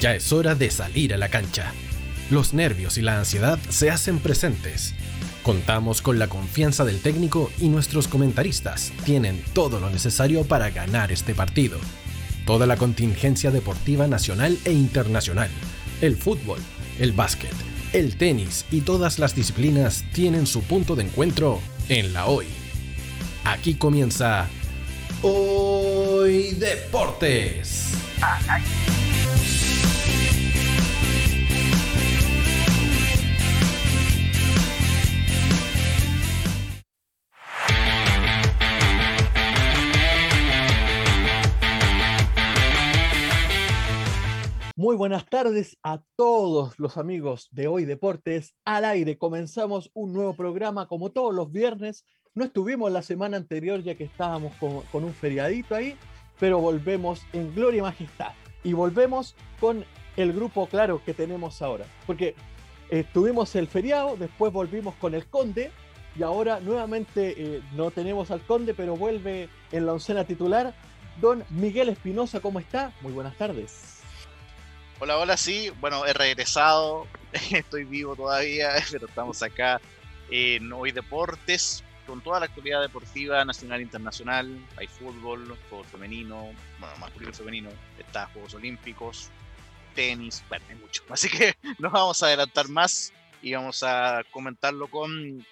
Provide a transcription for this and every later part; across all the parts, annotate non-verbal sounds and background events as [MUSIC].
Ya es hora de salir a la cancha. Los nervios y la ansiedad se hacen presentes. Contamos con la confianza del técnico y nuestros comentaristas tienen todo lo necesario para ganar este partido. Toda la contingencia deportiva nacional e internacional, el fútbol, el básquet, el tenis y todas las disciplinas tienen su punto de encuentro en la hoy. Aquí comienza Hoy Deportes. Muy buenas tardes a todos los amigos de Hoy Deportes al aire. Comenzamos un nuevo programa como todos los viernes. No estuvimos la semana anterior ya que estábamos con, un feriadito ahí, pero volvemos en gloria y majestad. Y volvemos con el grupo claro que tenemos ahora. Porque estuvimos el feriado, después volvimos con el conde y ahora nuevamente eh, no tenemos al conde, pero vuelve en la oncena titular. Don Miguel Espinosa, ¿cómo está? Muy buenas tardes. Hola, hola, sí. Bueno, he regresado, [LAUGHS] estoy vivo todavía, [LAUGHS] pero estamos acá en Hoy Deportes con toda la actividad deportiva nacional e internacional. Hay fútbol, fútbol femenino, bueno, masculino y femenino, está Juegos Olímpicos, tenis, bueno, hay mucho. [LAUGHS] Así que nos vamos a adelantar más y vamos a comentarlo con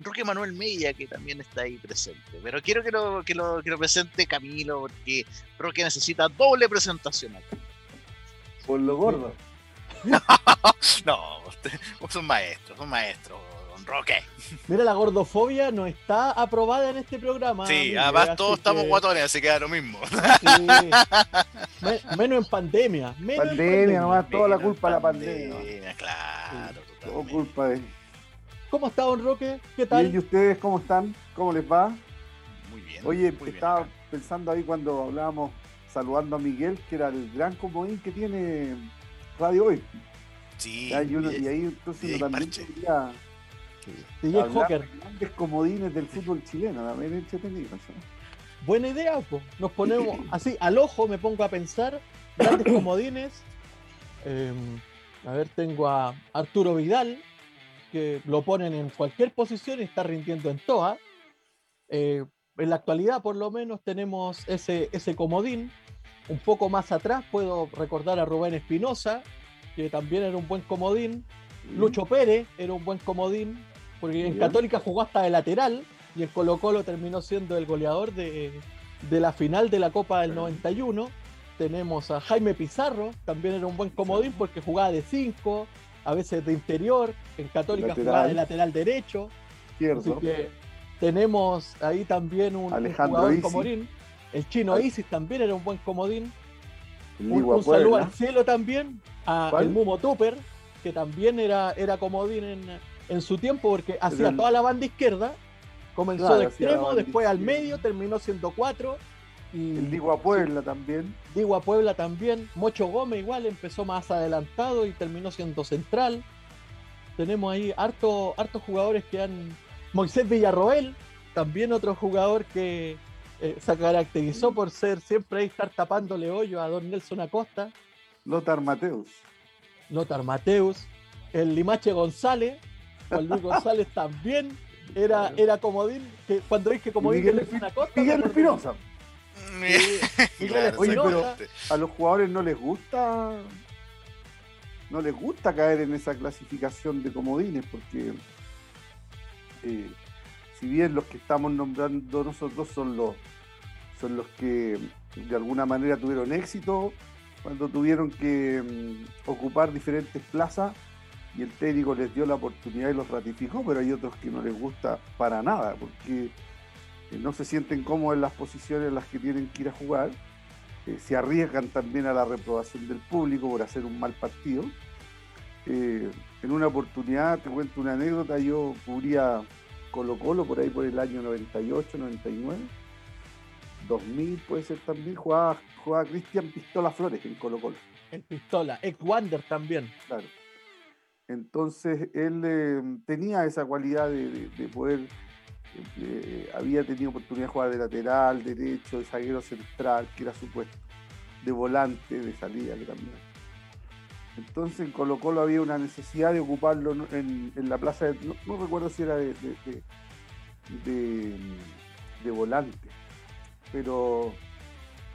Roque Manuel Mella, que también está ahí presente. Pero quiero que lo, que lo, que lo presente Camilo, porque Roque necesita doble presentación acá. Por lo gordo. [LAUGHS] no, vos sos maestro, sos maestro, don Roque. Mira, la gordofobia no está aprobada en este programa. Sí, además todos estamos guatones, así que da lo mismo. menos en pandemia. Menos pandemia, nomás toda la culpa de la pandemia. Claro, Todo culpa de. ¿Cómo está, don Roque? ¿Qué tal? ¿Y ustedes cómo están? ¿Cómo les va? Muy bien. Oye, estaba pensando ahí cuando hablábamos saludando a Miguel, que era el gran comodín que tiene Radio Hoy. Sí. y, ahí entonces yo también quería sí, hablar grandes comodines del fútbol chileno, también entretenido. Buena idea, pues. Nos ponemos [LAUGHS] así, al ojo me pongo a pensar, grandes comodines. Em, a ver, tengo a Arturo Vidal, que lo ponen en cualquier posición y está rindiendo en toa. Eh, en la actualidad, por lo menos, tenemos ese, ese comodín. Un poco más atrás puedo recordar a Rubén Espinosa, que también era un buen comodín. Lucho Pérez era un buen comodín, porque en Católica jugó hasta de lateral y el Colo Colo terminó siendo el goleador de, la final de la Copa del 91. Tenemos a Jaime Pizarro, también era un buen comodín porque jugaba de 5, a veces de interior. En Católica jugaba de lateral derecho. Cierto. Así que tenemos ahí también un, jugador comodín. El chino Isis también era un buen comodín. Un, saludo al cielo también, a el Mumo Tupper, que también era, era comodín en, su tiempo porque hacía toda la banda izquierda, comenzó de extremo, después al medio, terminó siendo cuatro. Y, el Digua Puebla también. Digua Puebla también. Mocho Gómez igual empezó más adelantado y terminó siendo central. Tenemos ahí hartos harto jugadores que han. Moisés Villarroel, también otro jugador que, eh, se caracterizó por ser siempre ahí estar tapándole hoyo a Don Nelson Acosta. Lothar Mateus. Lothar Mateus. El Limache González. Juan Luis González [LAUGHS] también era, era comodín. Que cuando dije comodín Miguel, Nelson Acosta. Miguel Espinosa. [LAUGHS] Oye, pero a los jugadores no les gusta. No les gusta caer en esa clasificación de comodines porque si bien los que estamos nombrando nosotros son los, son los que de alguna manera tuvieron éxito cuando tuvieron que mm, ocupar diferentes plazas y el técnico les dio la oportunidad y los ratificó, pero hay otros que no les gusta para nada, porque eh, no se sienten cómodos en las posiciones en las que tienen que ir a jugar, eh, se arriesgan también a la reprobación del público por hacer un mal partido. Eh, en una oportunidad, te cuento una anécdota, yo cubría Colo Colo por ahí por el año 98, 99, 2000 puede ser también, jugaba, jugaba Cristian Pistola Flores en Colo Colo. El Pistola, ex Wander también. Claro. Entonces él eh, tenía esa cualidad de, poder, eh, había tenido oportunidad de jugar de lateral, derecho, de zaguero central, que era su puesto, de volante, de salida que también. Entonces en Colo Colo había una necesidad de ocuparlo en, la plaza, de, no, recuerdo si era de, volante, pero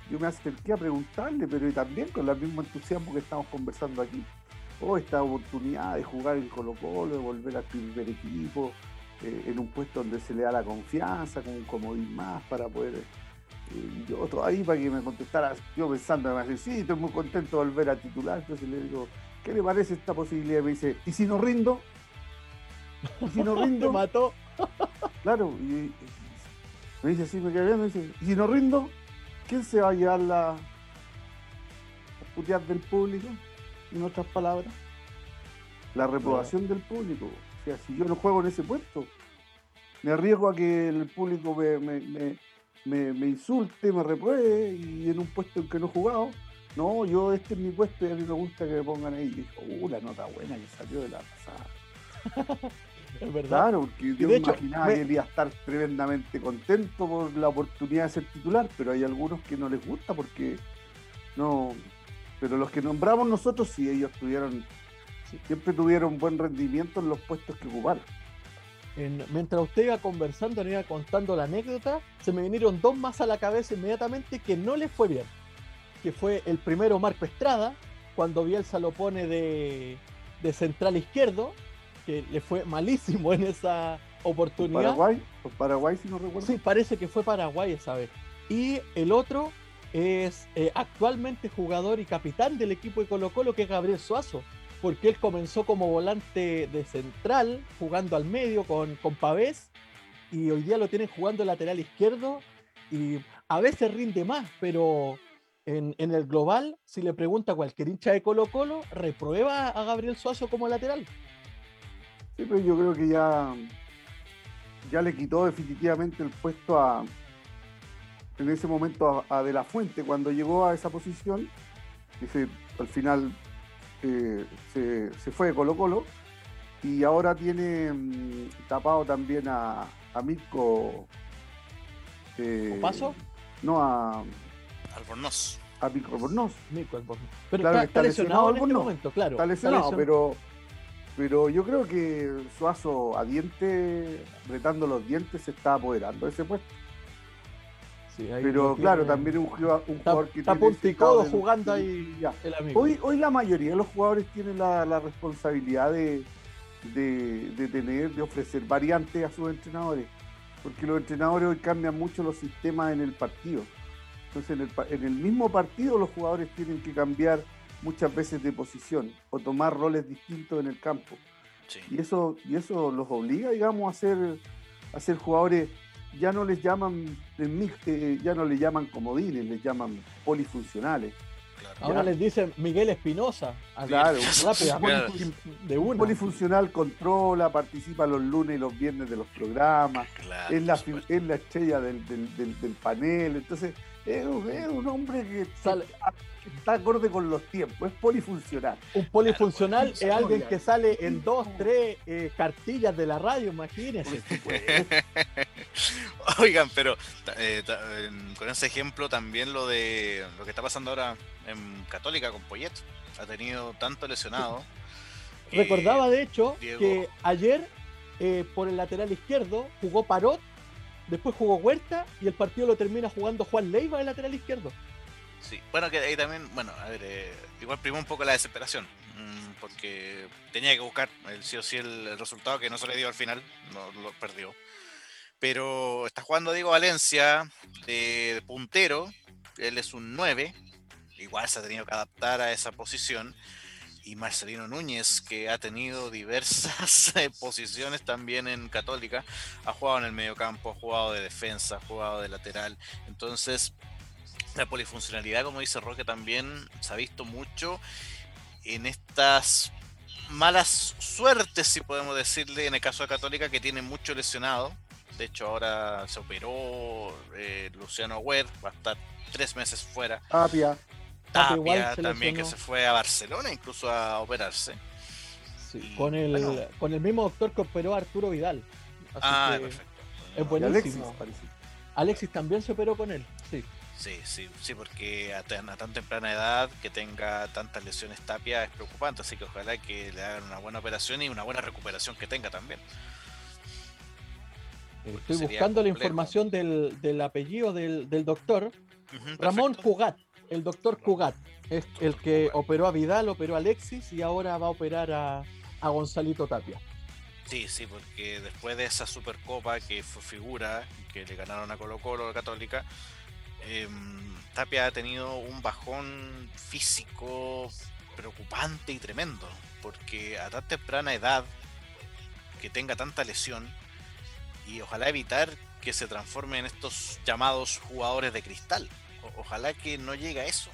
yo me acerqué a preguntarle, pero también con el mismo entusiasmo que estamos conversando aquí. Oh, esta oportunidad de jugar en Colo Colo, de volver al primer equipo, eh, en un puesto donde se le da la confianza, con un comodín más para poder... Eh, yo todo ahí para que me contestara, yo pensando, me dice, sí, estoy muy contento de volver a titular, entonces le digo, ¿qué le parece esta posibilidad? Y me dice, ¿y si no rindo? ¿Y si no [LAUGHS] rindo? mató. claro, y, me dice así, me quedé viendo, me dice, ¿y si no rindo? ¿Quién se va a llevar la, putear del público? En otras palabras, la reprobación del público. O sea, si yo no juego en ese puesto, me arriesgo a que el público me, insulte, me repruebe y en un puesto en que no he jugado. No, yo este es mi puesto y a mí me gusta que me pongan ahí. Y dijo, uh, la nota buena que salió de la pasada. [LAUGHS] es verdad. Claro, porque yo me imaginaba que él iba a estar tremendamente contento por la oportunidad de ser titular, pero hay algunos que no les gusta porque no. Pero los que nombramos nosotros, sí, ellos tuvieron siempre tuvieron buen rendimiento en los puestos que ocuparon. Mientras usted iba conversando, iba contando la anécdota, se me vinieron dos más a la cabeza inmediatamente que no les fue bien. Que fue el primero Marco Estrada, cuando Bielsa lo pone de, de central izquierdo, que le fue malísimo en esa oportunidad. Paraguay? Paraguay si no recuerdo? Sí, parece que fue Paraguay esa vez. Y el otro es eh, actualmente jugador y capitán del equipo de Colo Colo, que es Gabriel Suazo porque él comenzó como volante de central, jugando al medio con, con Pavés, y hoy día lo tienen jugando lateral izquierdo, y a veces rinde más, pero en, el global, si le pregunta a cualquier hincha de Colo Colo, reprueba a Gabriel Suazo como lateral. Sí, pero yo creo que ya, ya le quitó definitivamente el puesto a, en ese momento a, De La Fuente, cuando llegó a esa posición, dice, al final se, fue de Colo Colo y ahora tiene mm, tapado también a, a Mirko. Eh, ¿Paso? No, a. Albornoz. A Mirko Albornoz. Pero está, lesionado, en este momento, claro. Está lesionado, pero. Pero yo creo que Suazo a diente, retando los dientes, se está apoderando de ese puesto pero claro, también un, jugador, que está punticodo jugando ahí el amigo. Hoy, hoy la mayoría de los jugadores tienen la, responsabilidad de, de, tener, de ofrecer variantes a sus entrenadores, porque los entrenadores hoy cambian mucho los sistemas en el partido. Entonces, en el, en el mismo partido los jugadores tienen que cambiar muchas veces de posición o tomar roles distintos en el campo. Y eso y eso los obliga, digamos, a ser, a ser jugadores ya no les llaman eh, ya no les llaman comodines, les llaman polifuncionales. Ahora les dicen Miguel Espinosa. Claro, de una. Polifuncional controla, participa los lunes y los viernes de los programas, es, la, es la estrella del, del panel. Entonces, es, un hombre que está acorde con los tiempos, es polifuncional. Un polifuncional es alguien que sale en dos, tres eh, cartillas de la radio, imagínense. [LAUGHS] Oigan, pero eh, con ese ejemplo también lo de lo que está pasando ahora en Católica con Poyet. Ha tenido tanto lesionado. Recordaba de hecho que ayer eh, por el lateral izquierdo jugó Parot Después jugó Huerta y el partido lo termina jugando Juan Leiva de lateral izquierdo. Sí, bueno, que ahí también, bueno, a ver, eh, igual primó un poco la desesperación, mm, porque tenía que buscar el sí o sí el, resultado que no se le dio al final, no lo perdió. Pero está jugando Diego Valencia de puntero, él es un 9, igual se ha tenido que adaptar a esa posición y Marcelino Núñez, que ha tenido diversas [LAUGHS] eh, posiciones también en Católica, ha jugado en el mediocampo, ha jugado de defensa, ha jugado de lateral. Entonces, la polifuncionalidad, como dice Roque, también se ha visto mucho en estas malas suertes, si podemos decirle, en el caso de Católica, que tiene mucho lesionado. De hecho, ahora se operó eh, Luciano Agüer, va a estar tres meses fuera. Tapia también que se fue a Barcelona incluso a operarse. con, el, con el mismo doctor que operó a Arturo Vidal. ah, perfecto. Es buenísimo. Alexis, Alexis, también se operó con él, sí. Sí, sí, sí, porque a tan, a tan temprana edad que tenga tantas lesiones Tapia es preocupante, así que ojalá que le hagan una buena operación y una buena recuperación que tenga también. Estoy buscando la información del, del apellido del, del doctor. Ramón Cugat, el doctor Cugat, es el que operó a Vidal, operó a Alexis y ahora va a operar a, a Gonzalito Tapia. Sí, sí, porque después de esa Supercopa que fue figura, que le ganaron a Colo Colo, a Católica, em, Tapia ha tenido un bajón físico preocupante y tremendo, porque a tan temprana edad que tenga tanta lesión y ojalá evitar que se transforme en estos llamados jugadores de cristal. Ojalá que no llegue a eso.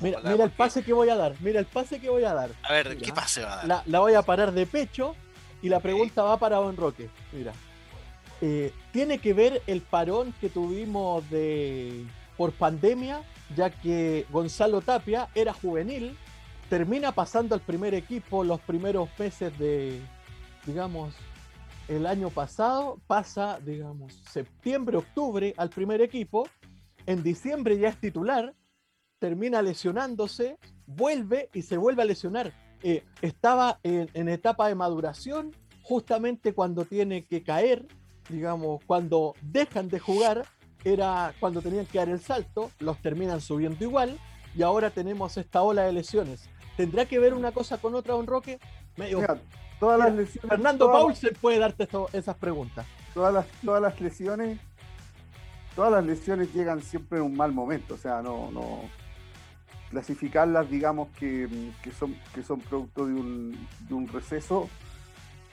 Mira, mira el pase que voy a dar, mira el pase que voy a dar. A ver, ¿qué pase va a dar? La, la voy a parar de pecho y la pregunta va para Don Roque. Mira. Eh, tiene que ver el parón que tuvimos de por pandemia, ya que Gonzalo Tapia era juvenil, termina pasando al primer equipo los primeros meses de, digamos, el año pasado, pasa, digamos, septiembre, octubre al primer equipo, en diciembre ya es titular, termina lesionándose, vuelve y se vuelve a lesionar. Eh, estaba en, etapa de maduración, justamente cuando tiene que caer, digamos, cuando dejan de jugar, era cuando tenían que dar el salto, los terminan subiendo igual, y ahora tenemos esta ola de lesiones. ¿Tendrá que ver una cosa con otra, Don Roque? todas las lesiones, Fernando Paulsen puede darte esas preguntas. Todas las, todas las lesiones, todas las lesiones llegan siempre en un mal momento, o sea, no, no, clasificarlas, digamos, que, son, producto de un, receso,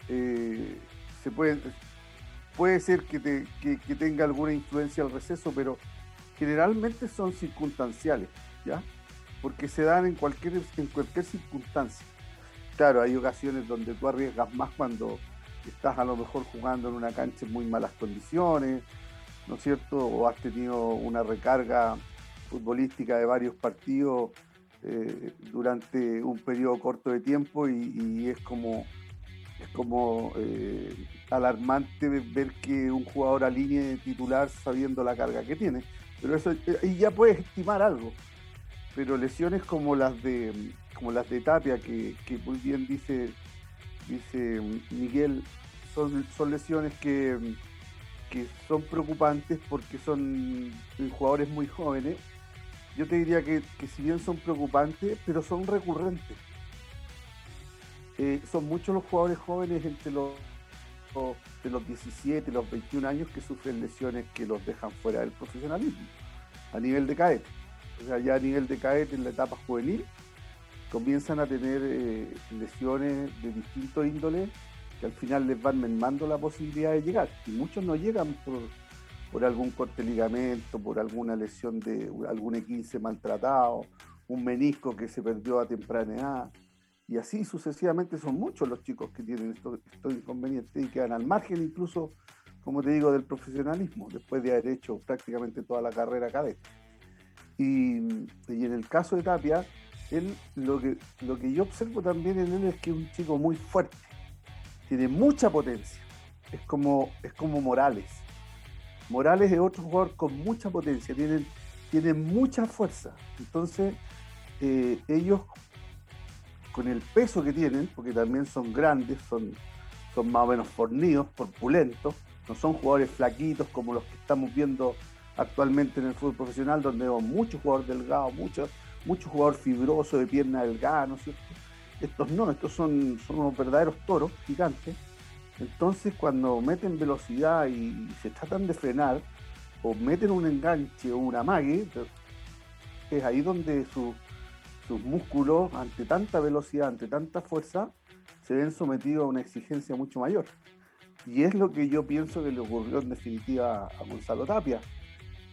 eh, se puede, puede ser que, que, tenga alguna influencia el receso, pero generalmente son circunstanciales, ¿ya? Porque se dan en cualquier, en cualquier circunstancia. Claro, hay ocasiones donde tú arriesgas más cuando estás a lo mejor jugando en una cancha en muy malas condiciones, ¿no es cierto? O has tenido una recarga futbolística de varios partidos eh, durante un periodo corto de tiempo y, es como, es como eh, alarmante ver que un jugador alinee titular sabiendo la carga que tiene. Pero eso y ya puedes estimar algo. Pero lesiones como las de como las de Tapia, que, muy bien dice, dice Miguel, son, son lesiones que, que son preocupantes porque son jugadores muy jóvenes yo te diría que, si bien son preocupantes, pero son recurrentes. Eh, son muchos los jugadores jóvenes entre los, de los 17 y los 21 años que sufren lesiones que los dejan fuera del profesionalismo, a nivel de cadete. O sea, ya a nivel de cadete en la etapa juvenil, comienzan a tener eh, lesiones de distintos índoles al final les van mermando la posibilidad de llegar. Y muchos no llegan por por algún corte ligamento, por alguna lesión de algún E15 maltratado, un menisco que se perdió a temprana edad. Y así sucesivamente son muchos los chicos que tienen estos, inconvenientes y quedan al margen incluso, como te digo, del profesionalismo, después de haber hecho prácticamente toda la carrera cadete. Y, y, en el caso de Tapia, él, lo, que, lo que yo observo también en él es que es un chico muy fuerte, tiene mucha potencia, es como, es como Morales Morales es otro jugador con mucha potencia, tienen, tienen mucha fuerza. Entonces, eh, ellos, con el peso que tienen, porque también son grandes, son, son más o menos fornidos, corpulentos, no son jugadores flaquitos como los que estamos viendo actualmente en el fútbol profesional, donde vemos muchos jugadores delgados, muchos mucho jugador fibroso de pierna delgada, ¿no es cierto? Estos no, estos son, son verdaderos toros gigantes entonces, cuando meten velocidad y se tratan de frenar, o meten un enganche o una mague, es ahí donde sus músculos, ante tanta velocidad, ante tanta fuerza, se ven sometidos a una exigencia mucho mayor. Y es lo que yo pienso que le ocurrió en definitiva a Gonzalo Tapia.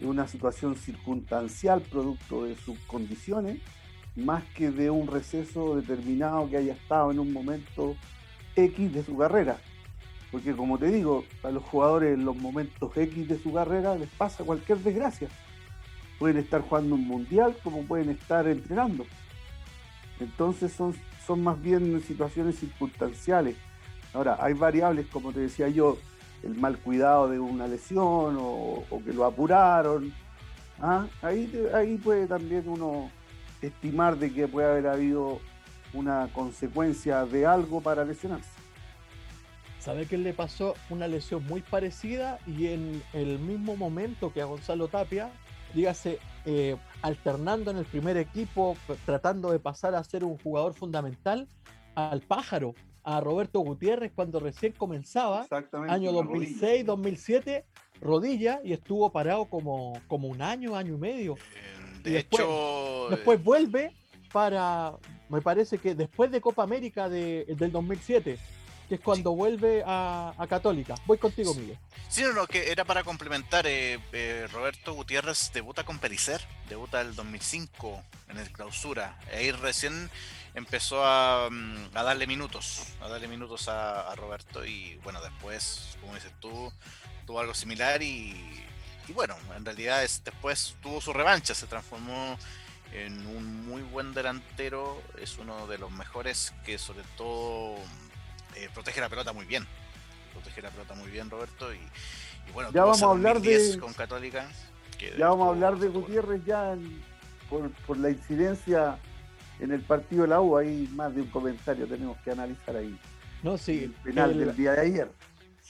Es una situación circunstancial producto de sus condiciones, más que de un receso determinado que haya estado en un momento X de su carrera. Porque como te digo, a los jugadores en los momentos X de su carrera les pasa cualquier desgracia. Pueden estar jugando un mundial como pueden estar entrenando. Entonces son, son más bien situaciones circunstanciales. Ahora, hay variables, como te decía yo, el mal cuidado de una lesión o, que lo apuraron Ah, ahí, ahí puede también uno estimar de que puede haber habido una consecuencia de algo para lesionarse. ¿Sabe qué le pasó? Una lesión muy parecida y en el mismo momento que a Gonzalo Tapia, dígase, eh, alternando en el primer equipo, tratando de pasar a ser un jugador fundamental, al pájaro, a Roberto Gutiérrez cuando recién comenzaba, año 2006, 2007, rodilla y estuvo parado como, como un año, año y medio. De hecho, después vuelve para, me parece que después de Copa América de, del 2007, que es cuando vuelve a, Católica. Voy contigo, Miguel. Sí, no, no, que era para complementar. Eh, eh, Roberto Gutiérrez debuta con Pericer, debuta el 2005 en el clausura. Ahí recién empezó a, mm, darle minutos, a darle minutos a, Roberto y bueno, después, como dices tú, tuvo algo similar y, y bueno, en realidad es, después tuvo su revancha, se transformó en un muy buen delantero, es uno de los mejores que sobre todo eh, protege la pelota muy bien. Protege la pelota muy bien, Roberto. Y, bueno, ya vamos a hablar de. Con Católica. ya vamos a hablar de Gutiérrez ya por, la incidencia en el partido de la U. Hay más de un comentario tenemos que analizar ahí. No, sí. El final del día de ayer.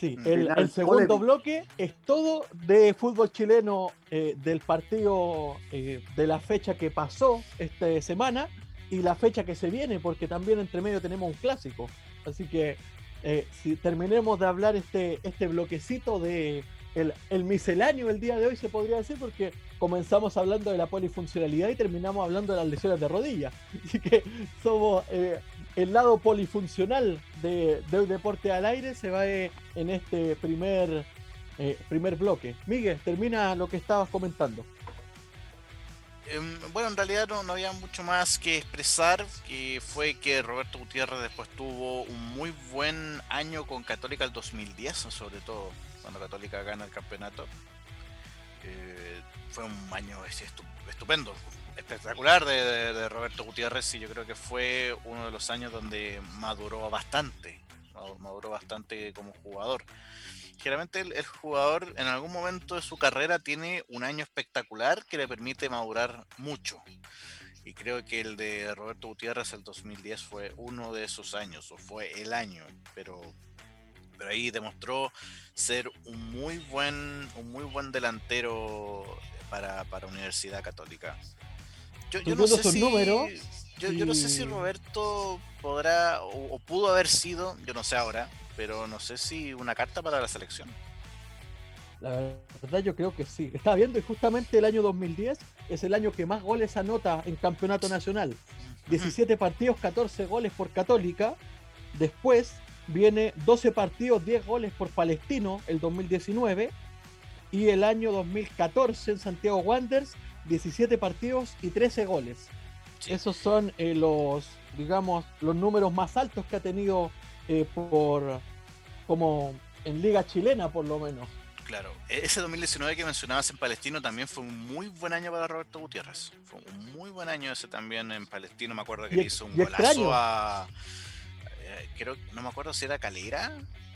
Sí, el, segundo bloque es todo de fútbol chileno eh, del partido eh, de la fecha que pasó esta semana y la fecha que se viene, porque también entre medio tenemos un clásico. Así que eh, si terminemos de hablar este, este bloquecito de el, misceláneo el día de hoy, se podría decir, porque comenzamos hablando de la polifuncionalidad y terminamos hablando de las lesiones de rodilla. [LAUGHS] Así que somos el lado polifuncional de, de, Deporte al Aire, se va eh, en este primer, primer bloque. Miguel, termina lo que estabas comentando. Em, bueno, en realidad no, había mucho más que expresar, que fue que Roberto Gutiérrez después tuvo un muy buen año con Católica el 2010, sobre todo cuando Católica gana el campeonato. Fue un año estupendo, espectacular de, Roberto Gutiérrez y yo creo que fue uno de los años donde maduró bastante, maduró bastante como jugador generalmente el, jugador en algún momento de su carrera tiene un año espectacular que le permite madurar mucho. Y creo que el de Roberto Gutiérrez el 2010 fue uno de esos años, o fue el año, pero, pero ahí demostró ser un muy buen, un muy buen delantero para, para Universidad Católica. Yo, no sé si, yo, no sé si Roberto podrá o pudo haber sido, yo no sé ahora, pero no sé si una carta para la selección. La verdad yo creo que sí. Estaba viendo y justamente el año 2010 es el año que más goles anota en campeonato nacional. 17 partidos, 14 goles por Católica. Después viene 12 partidos, 10 goles por Palestino el 2019. Y el año 2014 en Santiago Wanderers, 17 partidos y 13 goles. Esos son eh, los, digamos, los números más altos que ha tenido eh, por, como en liga chilena por lo menos. Claro, e-, ese 2019 que mencionabas en Palestino también fue un muy buen año para Roberto Gutiérrez. Fue un muy buen año ese también en Palestino. Me acuerdo que le hizo un golazo a. Eh, creo, no me acuerdo si era Calera.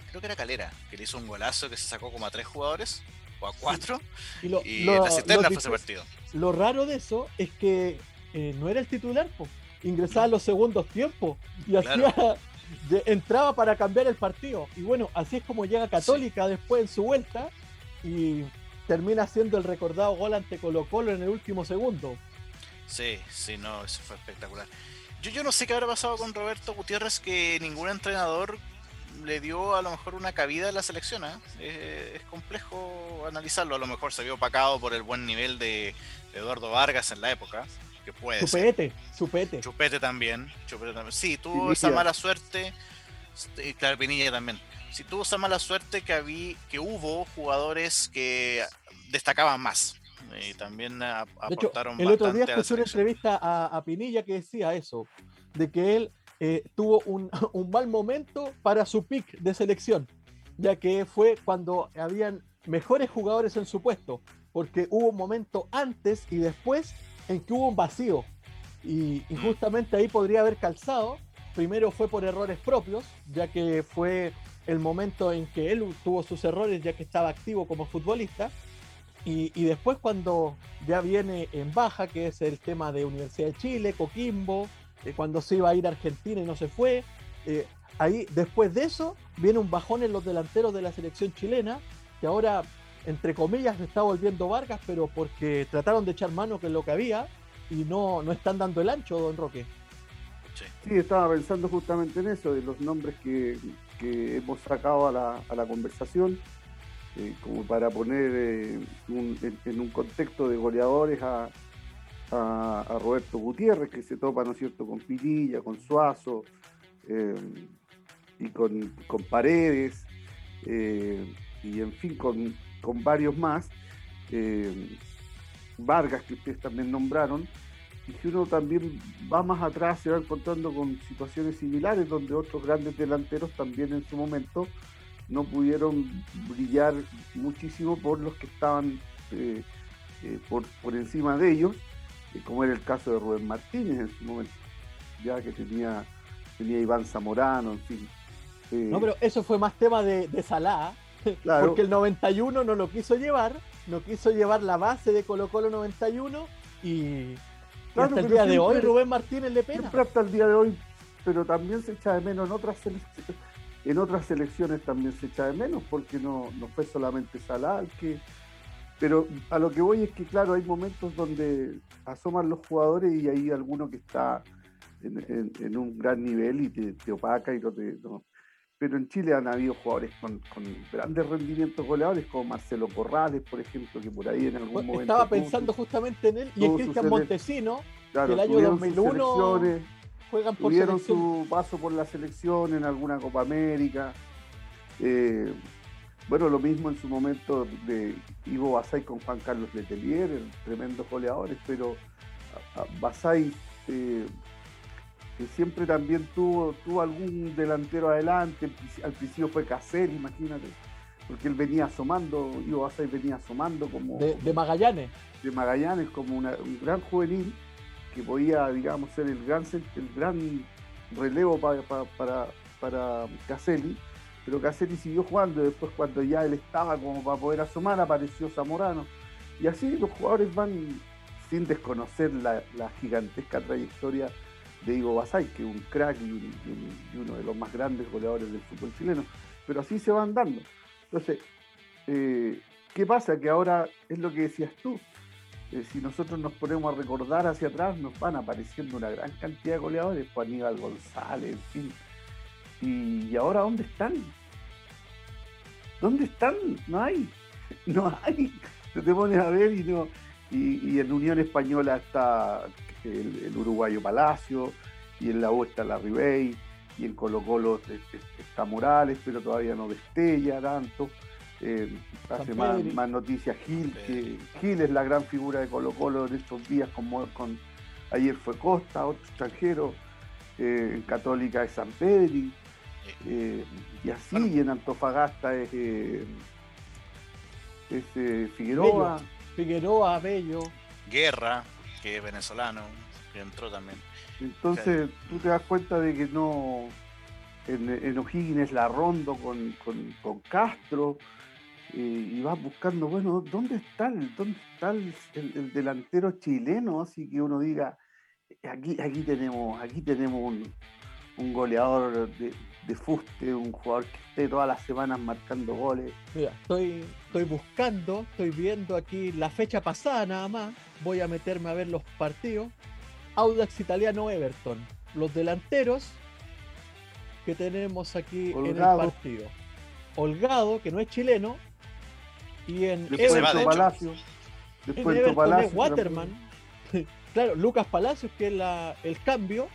Creo que era Calera, que le hizo un golazo que se sacó como a tres jugadores o a cuatro. Y, lo, la cisterna fue ese partido. Lo raro de eso es que eh, no era el titular, ingresaba a los segundos tiempos y hacía [LAUGHS] entraba para cambiar el partido. Y bueno, así es como llega Católica después en su vuelta y termina siendo el recordado gol ante Colo Colo en el último segundo. Sí, sí, no, eso fue espectacular. Yo, yo no sé qué habrá pasado con Roberto Gutiérrez, que ningún entrenador le dio a lo mejor una cabida en la selección. ¿eh? Es, complejo analizarlo. A lo mejor se vio opacado por el buen nivel de Eduardo Vargas en la época que puede Chupete, Chupete. Chupete también, Chupete también. Sí, tuvo esa mala suerte. Este, claro, Pinilla también. Sí, tuvo esa mala suerte que, había, que hubo jugadores que destacaban más. Y también aportaron El otro día escuché una entrevista a, Pinilla que decía eso, de que él eh, tuvo un, [LAUGHS] un mal momento para su pick de selección, ya que fue cuando habían mejores jugadores en su puesto, porque hubo un momento antes y después en que hubo un vacío. Y, justamente ahí podría haber calzado. Primero fue por errores propios, ya que fue el momento en que él tuvo sus errores, ya que estaba activo como futbolista. Y, y después cuando ya viene en baja, que es el tema de Universidad de Chile, Coquimbo, eh, cuando se iba a ir a Argentina y no se fue, eh, ahí después de eso viene un bajón en los delanteros de la selección chilena, que ahora, entre comillas, se está volviendo Vargas, pero porque trataron de echar mano que es lo que había y no, no están dando el ancho, don Roque. Sí, estaba pensando justamente en eso, de los nombres que, que hemos sacado a la, a la conversación, eh, como para poner eh, un- en, un contexto de goleadores a, Roberto Gutiérrez, que se topa, ¿no es cierto?, con Pililla, con Suazo eh, y con, con Paredes, y en fin, con, con varios más. Vargas, que ustedes también nombraron, y si uno también va más atrás se va encontrando con situaciones similares donde otros grandes delanteros también en su momento no pudieron brillar muchísimo por los que estaban eh, eh, por, por encima de ellos, eh, como era el caso de Rubén Martínez en su momento, ya que tenía, tenía Iván Zamorano, en fin. Eh, No, pero eso fue más tema de, de Salah, claro, porque el 91 no lo quiso llevar, no quiso llevar la base de Colo Colo 91 y, y Claro, hasta el día de hoy Rubén Martínez le pena. siempre hasta el día de hoy, pero también se echa de menos en otras selecciones, en otras selecciones también se echa de menos, porque no, no fue solamente Salah el que. Pero a lo que voy es que, claro, hay momentos donde asoman los jugadores y hay alguno que está en, en- en un gran nivel y te, te opaca y no te. no. Pero en Chile han habido jugadores con, con grandes rendimientos goleadores, como Marcelo Corrales, por ejemplo, que por ahí en algún momento. Estaba pensando justamente en él y en Cristian Montesino, claro, que el año tuvieron sus 2001 selecciones, juegan por tuvieron su paso por la selección en alguna Copa América. Eh, bueno, lo mismo en su momento de Ivo Basay con Juan Carlos Letelier, tremendos goleadores, pero Basay eh, que siempre también tuvo, tuvo algún delantero adelante, al principio fue Caselli, imagínate, porque él venía asomando, Ivo Basay venía asomando como de, de Magallanes. de Magallanes como una- un gran juvenil que podía, digamos, ser el gran, el gran relevo pa- pa- para, para Caselli, pero Caselli siguió jugando y después cuando ya él estaba como para poder asomar apareció Zamorano. Y así los jugadores van sin desconocer la, gigantesca trayectoria de Ivo Basay, que es un crack y uno de los más grandes goleadores del fútbol chileno. Pero así se van dando. Entonces, eh, ¿qué pasa? Que ahora es lo que decías tú. Eh, si nosotros nos ponemos a recordar hacia atrás, nos van apareciendo una gran cantidad de goleadores, Juan Aníbal González, en fin. Y, ahora, ¿dónde están? ¿Dónde están? No hay. [LAUGHS] No hay. Te te pones a ver y no. Y, y en Unión Española está el, el uruguayo Palacio, y en la U está la Ribey, y en Colo Colo es- es- está Morales, pero todavía no destella tanto. Eh, hace más, más noticias Gil, que Gil es la gran figura de Colo Colo en estos días, como con ayer fue Costa, otro extranjero, eh, en Católica es San Pedri, eh, y así, Bueno. y en Antofagasta es, eh, es, eh, Figueroa. Figueroa, Bello. Guerra, que es venezolano, que entró también. Entonces tú te das cuenta de que no. En, en O'Higgins la rondo con, con- con Castro eh, y vas buscando, bueno, ¿dónde está el, dónde está el, el- el delantero chileno? Así que uno diga, aquí, aquí tenemos, aquí tenemos un, un goleador de, de fuste, un jugador que esté todas las semanas marcando goles. Mira, estoy, estoy buscando, estoy viendo aquí la fecha pasada nada más. Voy a meterme a ver los partidos. Audax Italiano Everton. Los delanteros que tenemos aquí en el partido. Holgado, que no es chileno. Y en Everton, hecho. Palacio. en Después es Waterman. [LAUGHS] claro, Lucas Palacios, que es la- el cambio.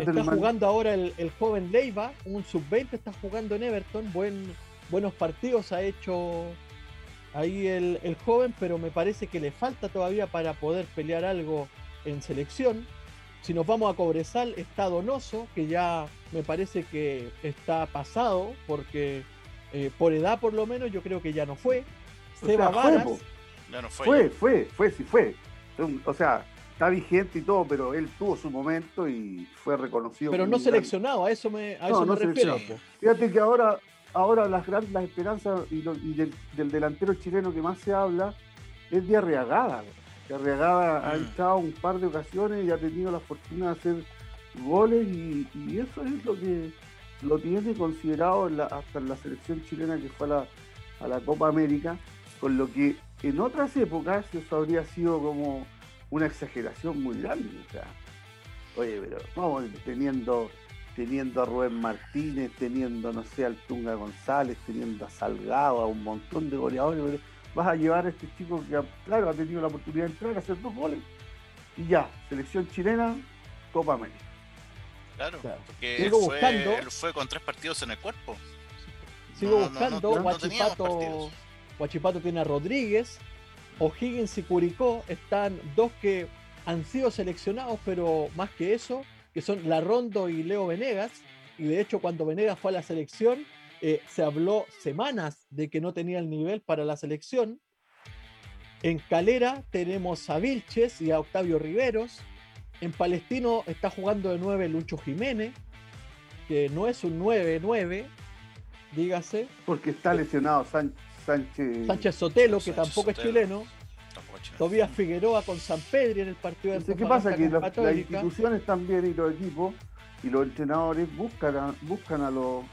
Está jugando ahora el, el joven Leiva, un sub-20 está jugando en Everton, buen, buenos partidos ha hecho ahí el, el joven, pero me parece que le falta todavía para poder pelear algo en selección. Si nos vamos a Cobresal, está Donoso, que ya me parece que está pasado, porque eh, por edad por lo menos yo creo que ya no fue. O Seba sea, fue, Varas, po. Ya no fue. Fue, fue, fue, sí fue. O sea, está vigente y todo, pero él tuvo su momento y fue reconocido. pero no gran- seleccionado, a eso me, a No, eso no me refiero. Fíjate que ahora, ahora las grandes las esperanzas y, del, delantero chileno que más se habla es de Arriagada. Arriagada ha entrado mm. un par de ocasiones y ha tenido la fortuna de hacer goles y, eso es lo que lo tiene considerado hasta en la selección chilena que fue a la, a la Copa América, con lo que en otras épocas eso habría sido como una exageración muy grande. Oye, pero vamos teniendo teniendo a Rubén Martínez, teniendo, no sé, al Tunga González, teniendo a Salgado, a un montón de goleadores, vas a llevar a este chico que, claro, ha tenido la oportunidad de entrar a hacer dos goles y ya, selección chilena, Copa América. Claro, porque Sigo fue, buscando, él fue con tres partidos en el cuerpo. Sigo buscando, Guachipato, Guachipato tiene a Rodríguez, O'Higgins y Curicó, están dos que han sido seleccionados, pero más que eso, que son Larrondo y Leo Venegas. Y de hecho, cuando Venegas fue a la selección, eh, se habló semanas de que no tenía el nivel para la selección. En Calera tenemos a Vilches y a Octavio Riveros. En Palestino está jugando de 9 Lucho Jiménez, que no es un 9-9, dígase. Porque está lesionado Sánchez. Sánchez Sotelo, que tampoco es chileno. Tobías Figueroa con San Pedro en el partido de ¿Qué pasa? Que las, instituciones también y los equipos y los entrenadores buscan a, buscan a los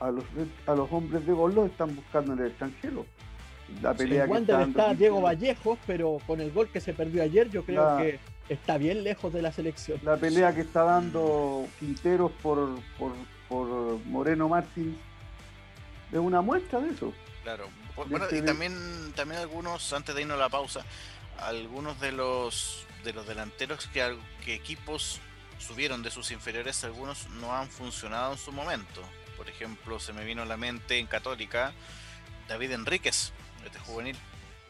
a los a los hombres de gol los están buscando en el extranjero. La pelea que está, está Diego Vallejos, pero con el gol que se perdió ayer, yo creo que está bien lejos de la selección. La pelea que está dando Quinteros por, por, por Moreno Martins es una muestra de eso. Claro, bueno, y también, también algunos, antes de irnos a la pausa, algunos de los de los delanteros que, que equipos subieron de sus inferiores, algunos no han funcionado en su momento. Por ejemplo, se me vino a la mente en Católica David Enríquez, este juvenil.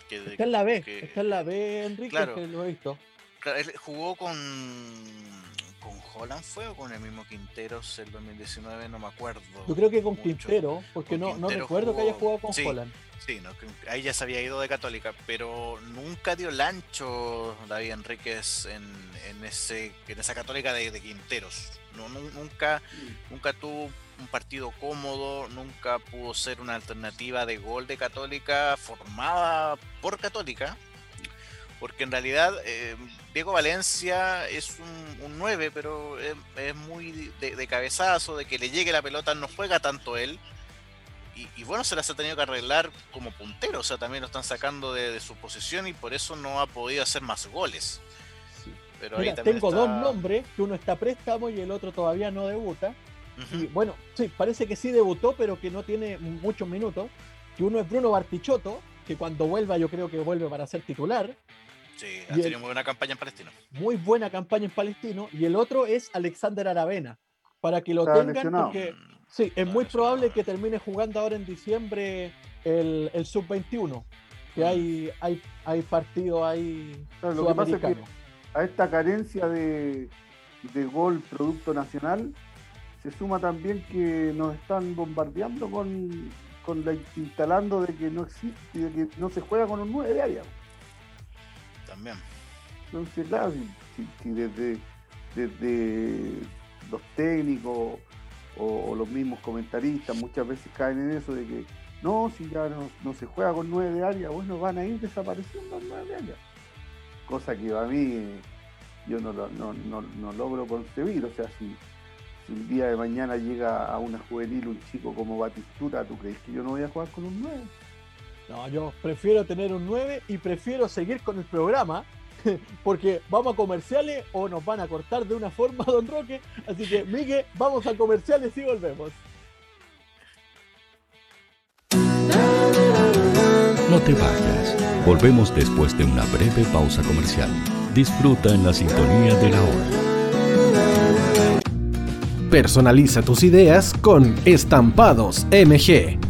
Que, está en la B, está en la B Enríquez, que lo he visto. Él jugó con con Holland fue o con el mismo Quinteros el 2019, no me acuerdo. Yo creo que con Quintero, porque no, no recuerdo que haya jugado con Holland. Sí, ahí ya se había ido de Católica, pero nunca dio el ancho David Enríquez en, en, ese, en esa Católica de, Quinteros. No, nunca, nunca tuvo un partido cómodo, nunca pudo ser una alternativa de gol de Católica formada por Católica porque en realidad eh, Diego Valencia es un, 9, pero es, muy de, cabezazo, de que le llegue la pelota, no juega tanto él. Y, bueno, se las ha tenido que arreglar como puntero, o sea, también lo están sacando de, su posición y por eso no ha podido hacer más goles. Pero tengo dos nombres, que uno está préstamo y el otro todavía no debuta. Y bueno, sí, parece que sí debutó, pero que no tiene muchos minutos. Que uno es Bruno Bartichotto, que cuando vuelva yo creo que vuelve para ser titular. Sí, ha tenido muy buena campaña en Palestino. Muy buena campaña en Palestino. Y el otro es Alexander Aravena. Para que lo tengan, porque sí, es muy probable que termine jugando ahora en diciembre el, Sub-21. Que hay, hay, hay partido ahí. lo que pasa es que a esta carencia de, de gol producto nacional se suma también que nos están bombardeando con, con la instalando de que no existe, de que no se juega con un 9 de área también. Entonces, claro, si, desde, desde los técnicos o, los mismos comentaristas muchas veces caen en eso de que no, si ya no, se juega con nueve de área, bueno, van a ir desapareciendo nueve de área. Cosa que a mí yo no, no, no, logro concebir. O sea, si, si un día de mañana llega a una juvenil un chico como Batistura, ¿tú crees que yo no voy a jugar con un 9? No, yo prefiero tener un 9 y prefiero seguir con el programa [LAUGHS] porque vamos a comerciales o nos van a cortar de una forma, [LAUGHS] don Roque. Así que, Miguel, vamos a comerciales y volvemos. No te vayas. Volvemos después de una breve pausa comercial. Disfruta en la sintonía de la hora. Personaliza tus ideas con Estampados MG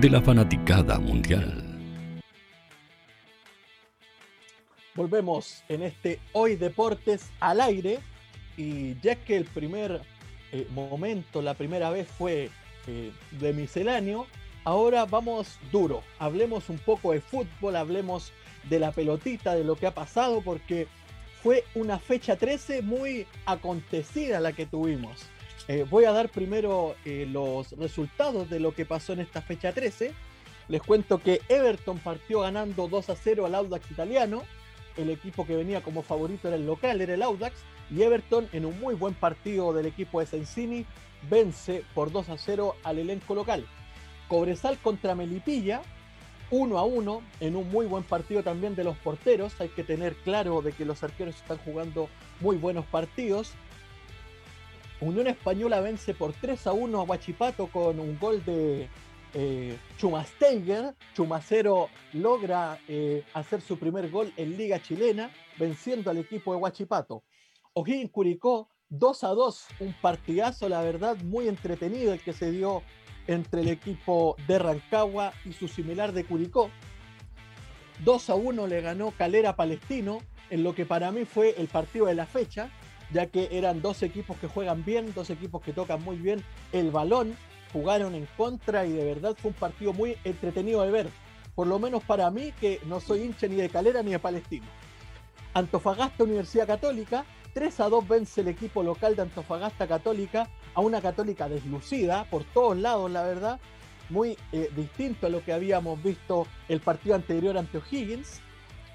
de la fanaticada mundial. Volvemos en este Hoy Deportes al aire y ya que el primer eh, momento, la primera vez fue eh, de misceláneo, ahora vamos duro. Hablemos un poco de fútbol, hablemos de la pelotita, de lo que ha pasado, porque fue una fecha 13 muy acontecida la que tuvimos. Eh, voy a dar primero eh, los resultados de lo que pasó en esta fecha 13. Les cuento que Everton partió ganando 2 a 0 al Audax italiano. El equipo que venía como favorito era el local, era el Audax. Y Everton, en un muy buen partido del equipo de Sensini, vence por 2 a 0 al elenco local. Cobresal contra Melipilla, 1 a 1 en un muy buen partido también de los porteros. Hay que tener claro de que los arqueros están jugando muy buenos partidos. Unión Española vence por 3 a 1 a Huachipato con un gol de eh. Chumacero logra eh, hacer su primer gol en Liga Chilena, venciendo al equipo de Huachipato. O'Higgins Curicó 2 a 2, un partidazo, la verdad, muy entretenido el que se dio entre el equipo de Rancagua y su similar de Curicó. 2 a 1 le ganó Calera Palestino en lo que para mí fue el partido de la fecha, ya que eran dos equipos que juegan bien, dos equipos que tocan muy bien el balón, jugaron en contra y de verdad fue un partido muy entretenido de ver, por lo menos para mí que no soy hincha ni de Calera ni de Palestino. Antofagasta Universidad Católica 3 a 2 vence el equipo local de Antofagasta Católica a una Católica deslucida por todos lados, la verdad, muy eh, distinto a lo que habíamos visto el partido anterior ante O'Higgins.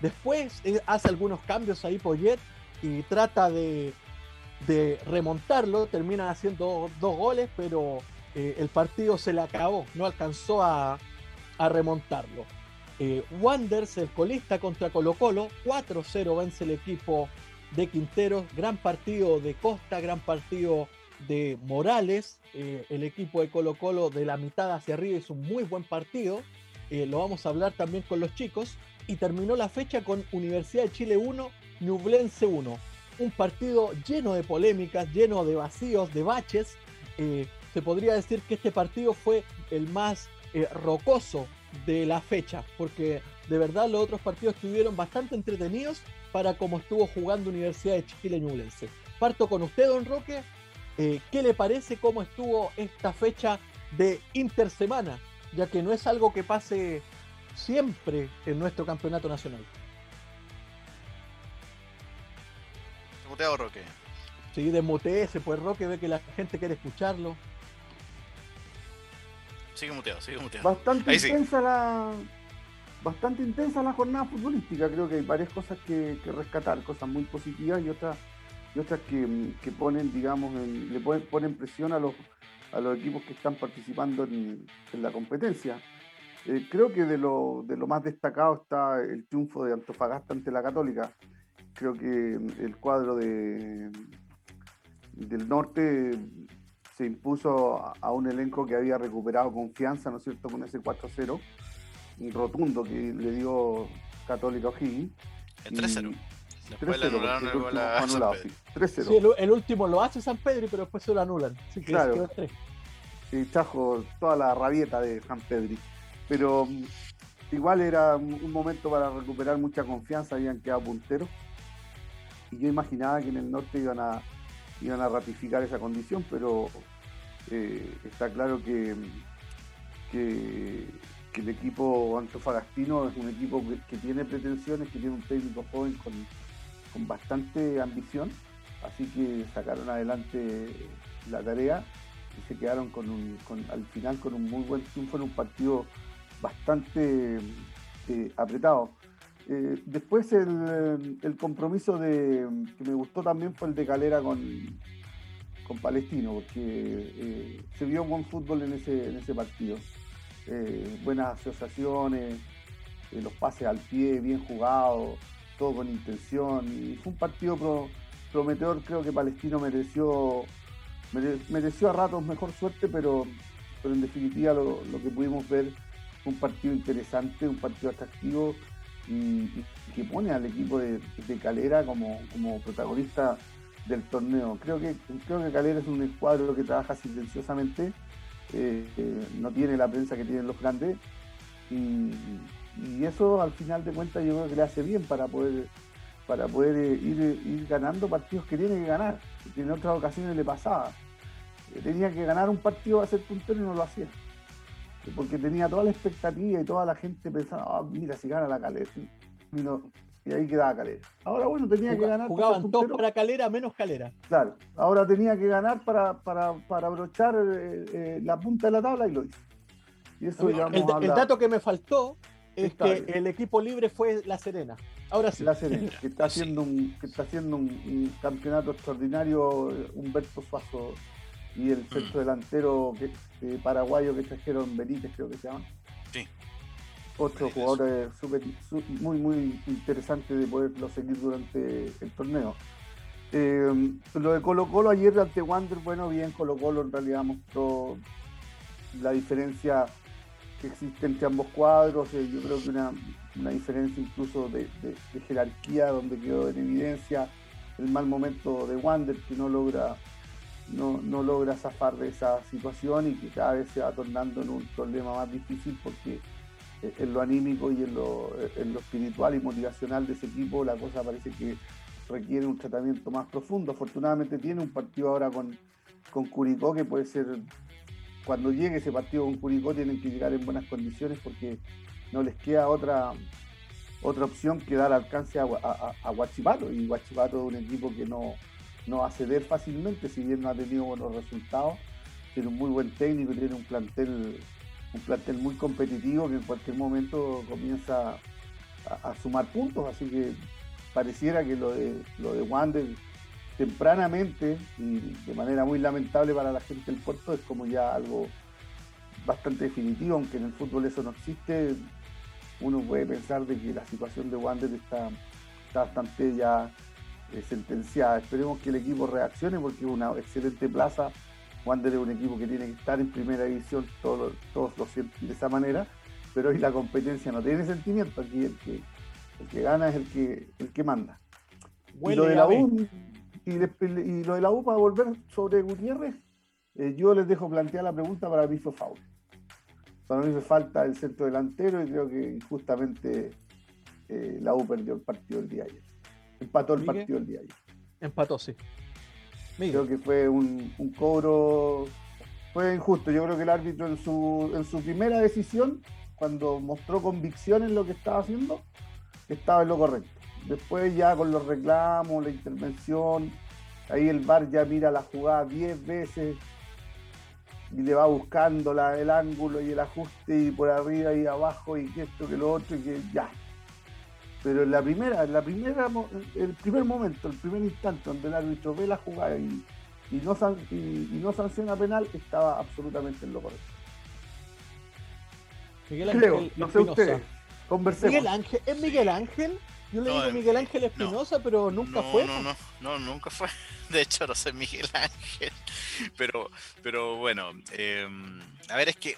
Después eh, hace algunos cambios ahí Poyet y trata de, remontarlo, terminan haciendo dos goles, pero eh, el partido se le acabó, no alcanzó a, a remontarlo. Wanders, el colista contra Colo Colo, 4-0 vence el equipo de Quinteros, gran partido de Costa, gran partido de Morales, eh, el equipo de Colo Colo de la mitad hacia arriba hizo un muy buen partido, eh, lo vamos a hablar también con los chicos, y terminó la fecha con Universidad de Chile 1, Ñublense 1, un partido lleno de polémicas, lleno de vacíos, de baches, eh, se podría decir que este partido fue el más rocoso de la fecha, porque de verdad los otros partidos estuvieron bastante entretenidos para cómo estuvo jugando Universidad de Chile Ñublense. Parto con usted, don Roque. Eh, ¿Qué le parece cómo estuvo esta fecha de intersemana? Ya que no es algo que pase siempre en nuestro campeonato nacional. Muteado Roque. Sí, desmuteese, pues Roque ve que la gente quiere escucharlo. Sigue muteado, sigue muteado. Bastante intensa la, bastante intensa la jornada futbolística. Creo que hay varias cosas que, rescatar, cosas muy positivas y otras y otras que, ponen, digamos, le ponen, presión a los, a los equipos que están participando en, la competencia. Eh, creo que de lo, de lo más destacado está el triunfo de Antofagasta ante la Católica. Creo que el cuadro de, del norte se impuso a, un elenco que había recuperado confianza, ¿no es cierto?, con ese 4-0 rotundo que le dio Católica O'Higgins. El 3-0. Después le anularon el gol a San Pedro. 3-0. Sí, el, último lo hace San Pedro, pero después se lo anulan. Así que claro. Sí, trajo toda la rabieta de San Pedro. Pero mm, igual era un momento para recuperar mucha confianza, habían quedado punteros. Y yo imaginaba que en el norte iban a, iban a ratificar esa condición, pero eh, está claro que, que el equipo antofagastino es un equipo que, tiene pretensiones, que tiene un técnico joven con, bastante ambición, así que sacaron adelante la tarea se quedaron con, al final con un muy buen triunfo en un partido bastante eh, apretado. Eh, después el, compromiso de, que me gustó también fue el de Calera con, con Palestino, porque eh, se vio buen fútbol en ese, en ese partido. buenas asociaciones, los pases al pie, bien jugados, todo con intención. Y fue un partido prometedor, creo que Palestino mereció, mereció a ratos mejor suerte, pero, pero en definitiva lo, lo que pudimos ver fue un partido interesante, un partido atractivo y, que pone al equipo de, Calera como, como, protagonista del torneo. Creo que, creo que Calera es un escuadro que trabaja silenciosamente, eh, no tiene la prensa que tienen los grandes y, eso al final de cuentas yo creo que le hace bien para poder para poder eh, ir, ganando partidos que tiene que ganar, que en otras ocasiones le pasaba. Eh, tenía que ganar un partido a ser puntero y no lo hacía porque tenía toda la expectativa y toda la gente pensando, ah, mira, si gana la calera. Y, ahí quedaba calera. Ahora, bueno, tenía que ganar. Jugaban todos para calera, menos calera. Claro, ahora tenía que ganar para, para, para abrochar eh, eh, la punta de la tabla y lo hizo. Y eso el, el, dato que me faltó es que el equipo libre fue La Serena. Ahora sí. La Serena, que está [LAUGHS] haciendo un, que está haciendo un campeonato extraordinario, Humberto Suazo y el centro delantero que, paraguayo que trajeron Benítez, creo que se llama. Sí. Otro jugador super, muy, muy interesante de poderlo seguir durante el torneo. Eh, lo de Colo Colo ayer ante Wander, bueno, bien, Colo Colo en realidad mostró la diferencia que existe entre ambos cuadros, eh, yo creo que una, diferencia incluso de, de, jerarquía donde quedó en evidencia el mal momento de Wander que no logra no, no, logra zafar de esa situación y que cada vez se va tornando en un problema más difícil porque en lo anímico y en lo, en lo espiritual y motivacional de ese equipo la cosa parece que requiere un tratamiento más profundo. Afortunadamente tiene un partido ahora con, con Curicó que puede ser, cuando llegue ese partido con Curicó tienen que llegar en buenas condiciones porque no les queda otra otra opción que dar alcance a, a, a y Guachipato es un equipo que no, no va a ceder fácilmente, si bien no ha tenido buenos resultados. Tiene un muy buen técnico, tiene un plantel, un plantel muy competitivo que en cualquier momento comienza a, sumar puntos, así que pareciera que lo de, lo de Wander tempranamente y de manera muy lamentable para la gente del puerto es como ya algo bastante definitivo, aunque en el fútbol eso no existe, uno puede pensar de que la situación de Wander está, está bastante ya sentenciada. Esperemos que el equipo reaccione porque es una excelente plaza. Wander es un equipo que tiene que estar en primera división, todos, todos lo sienten de esa manera, pero hoy la competencia no tiene sentimiento, aquí el que, el que gana es el que, el que manda. y lo de la U, y, lo de la U para volver sobre Gutiérrez, eh, yo les dejo plantear la pregunta para fue foul. Para mí me falta el centro delantero y creo que justamente eh, la U perdió el partido el día de ayer. Empató el partido el día ayer. Empató, sí. Creo que fue un, cobro. Fue injusto. Yo creo que el árbitro en su, en su primera decisión, cuando mostró convicción en lo que estaba haciendo, estaba en lo correcto. Después ya con los reclamos, la intervención, ahí el VAR ya mira la jugada 10 veces y le va buscando la, el ángulo y el ajuste y por arriba y abajo y que esto, que lo otro y que ya, pero en la primera, la primera, el primer momento, el primer instante donde el árbitro ve la jugada y, no, y, no sanciona penal, estaba absolutamente en lo correcto. Miguel Ángel no sé ustedes, conversemos. Miguel Ángel, ¿es Miguel Ángel? Yo le digo Miguel Ángel Espinosa, pero nunca fue. No, no, no, nunca fue. [LAUGHS] De hecho, no sé Miguel Ángel. [LAUGHS] Pero, pero bueno, eh, a ver, es que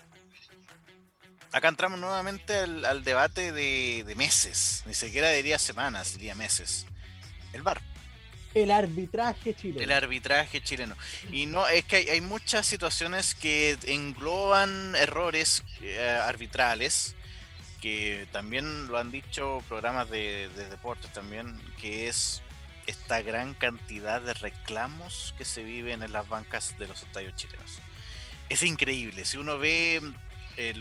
acá entramos nuevamente al, debate de, meses, ni siquiera diría semanas, diría meses. El VAR. El arbitraje chileno. El arbitraje chileno. Y no, es que hay, muchas situaciones que engloban errores eh, arbitrales, que también lo han dicho programas de, de deportes también, que es esta gran cantidad de reclamos que se viven en las bancas de los estadios chilenos. Es increíble, si uno ve eh,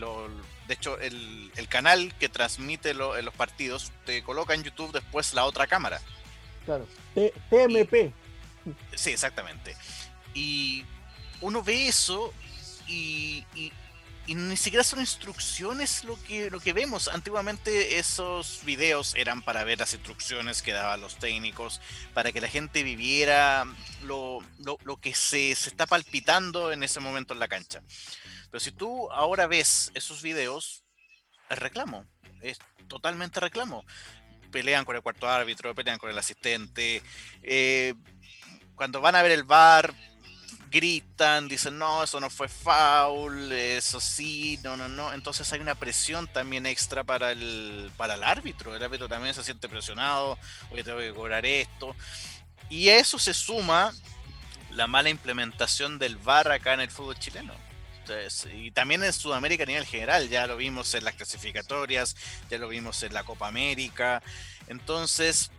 de hecho, el, canal que transmite los partidos te coloca en YouTube después la otra cámara. Claro, TMP. sí, exactamente. Y uno ve eso y, y ni siquiera son instrucciones lo que, lo que vemos. Antiguamente esos videos eran para ver las instrucciones que daban los técnicos, para que la gente viviera lo, lo, que se, se, está palpitando en ese momento en la cancha. Pero si tú ahora ves esos videos, es reclamo, es totalmente reclamo. Pelean con el cuarto árbitro, pelean con el asistente. Eh, cuando van a ver el bar, gritan, dicen, no, eso no fue foul, eso sí, no, no, no. Entonces hay una presión también extra para el, para el árbitro. El árbitro también se siente presionado, oye, tengo que cobrar esto. Y a eso se suma la mala implementación del VAR acá en el fútbol chileno. Y también en Sudamérica a nivel general, ya lo vimos en las clasificatorias, ya lo vimos en la Copa América. Entonces,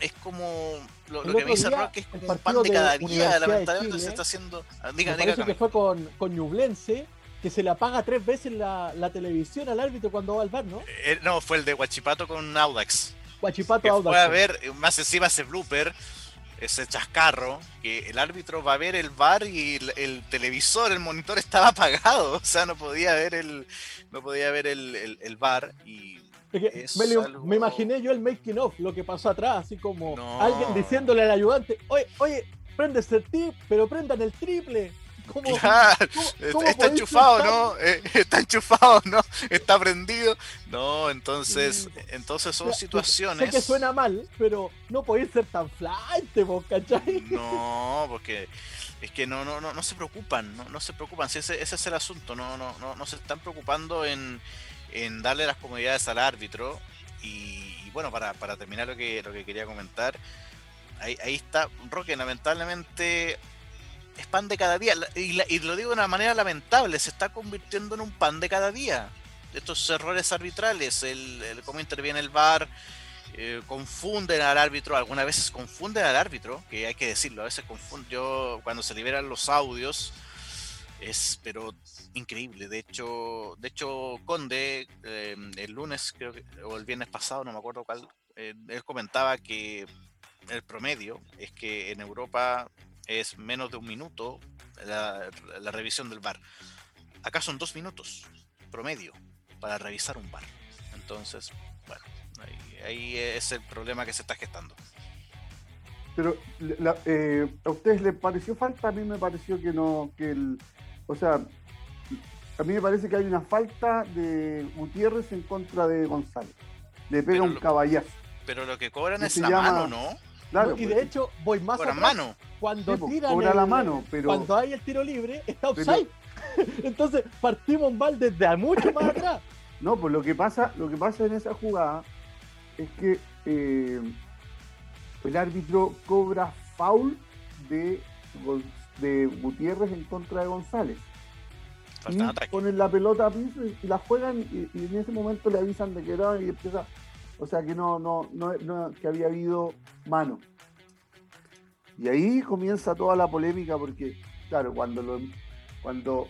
es como lo, que me dice Rock es como un pan de cada día, lamentablemente se está haciendo. Ah, diga, me parece que fue con, con Ñublense, que se le apaga tres veces la, la, televisión al árbitro cuando va al bar, ¿no? Eh, no, fue el de Huachipato con Audax. Huachipato Audax. Fue a ver, más encima ese blooper, ese chascarro, que el árbitro va a ver el bar y el, televisor, el monitor estaba apagado, [LAUGHS] o sea, no podía ver el, no podía ver el, el, el bar y me, imaginé yo el making of, lo que pasó atrás, así como alguien diciéndole al ayudante, oye, oye, prendes el tip, pero prendan el triple. ¿Cómo, está enchufado, ¿no? Eh, [LAUGHS] está enchufado, ¿no? Está prendido. No, entonces, entonces son situaciones. Sé que suena mal, pero no podéis ser tan flight, vos, ¿cachai? No, porque es que no, no, no, no se preocupan, no, no se preocupan. ese, ese es el asunto, no, no, no, no se están preocupando en, en darle las comodidades al árbitro. Y, bueno, para, terminar lo que, lo que quería comentar, ahí, ahí está, Roque, lamentablemente pan de cada día. Y, lo digo de una manera lamentable, se está convirtiendo en un pan de cada día. Estos errores arbitrales, el, cómo interviene el VAR, eh, confunden al árbitro, algunas veces confunden al árbitro, que hay que decirlo, a veces confunden, yo cuando se liberan los audios, es pero increíble. De hecho, de hecho Conde em, el lunes creo que, o el viernes pasado, no me acuerdo cuál, eh, él comentaba que el promedio es que en Europa es menos de un minuto la, revisión del bar. Acá son dos minutos promedio para revisar un bar. Entonces, bueno, ahí, es el problema que se está gestando. Pero eh, a ustedes les pareció falta, a mí me pareció que no, que el, o sea, a mí me parece que hay una falta de Gutiérrez en contra de González. Le pega un caballazo. Pero lo que cobran es la mano, ¿no? Claro, y de pues, hecho, voy más atrás. mano. Cuando pues, tiran la mano, pero... cuando hay el tiro libre, [LAUGHS] está offside. [LAUGHS] Entonces, partimos mal desde mucho más atrás. No, pues lo que pasa, lo que pasa en esa jugada es que eh, el árbitro cobra foul de de Gutiérrez en contra de González. Y ponen la pelota a piso y, la juegan y, en ese momento le avisan de que era y empieza, o sea que no, no, no, que había habido mano. Y ahí comienza toda la polémica porque, claro, cuando lo, cuando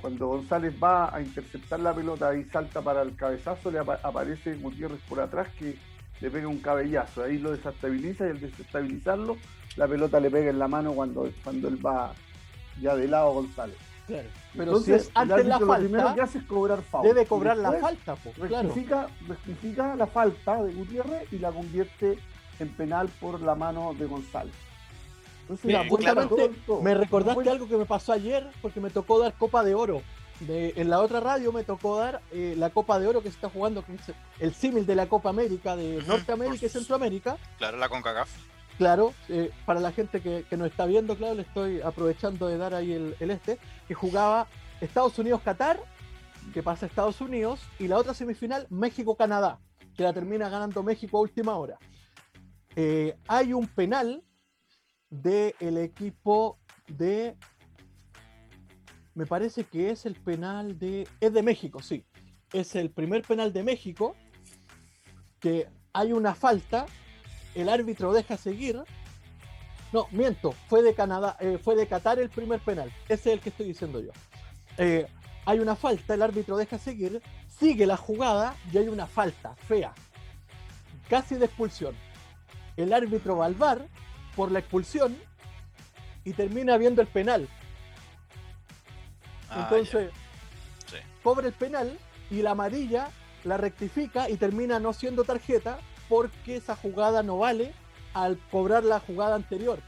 cuando González va a interceptar la pelota y salta para el cabezazo, le aparece Gutiérrez por atrás que le pega un cabellazo, ahí lo desestabiliza y al desestabilizarlo la pelota le pega en la mano cuando, cuando él va ya de lado González. Claro. Pero si es antes la falta, lo primero que hace es cobrar falta. Debe cobrar la falta, rectifica, la falta de Gutiérrez y la convierte en penal por la mano de González. Entonces, me recordaste algo que me pasó ayer porque me tocó dar Copa de Oro. en la otra radio me tocó dar eh, la Copa de Oro que se está jugando, el símil de la Copa América de Norteamérica y Centroamérica. Claro, la CONCACAF claro, eh, para la gente que, que, nos está viendo, claro, le estoy aprovechando de dar ahí el, este, que jugaba Estados Unidos-Qatar, que pasa Estados Unidos, y la otra semifinal, México-Canadá, que la termina ganando México a última hora. Eh, hay un penal del equipo de. Me parece que es el penal de. Es de México, sí. Es el primer penal de México. Que hay una falta el árbitro deja seguir. No, miento, fue de Canadá, eh, fue de Qatar el primer penal. Ese es el que estoy diciendo yo. Eh, hay una falta, el árbitro deja seguir, sigue la jugada y hay una falta fea, casi de expulsión. El árbitro va al bar por la expulsión y termina viendo el penal. Ah, Entonces, cobra el penal y la amarilla la rectifica y termina no siendo tarjeta porque esa jugada no vale al cobrar la jugada anterior.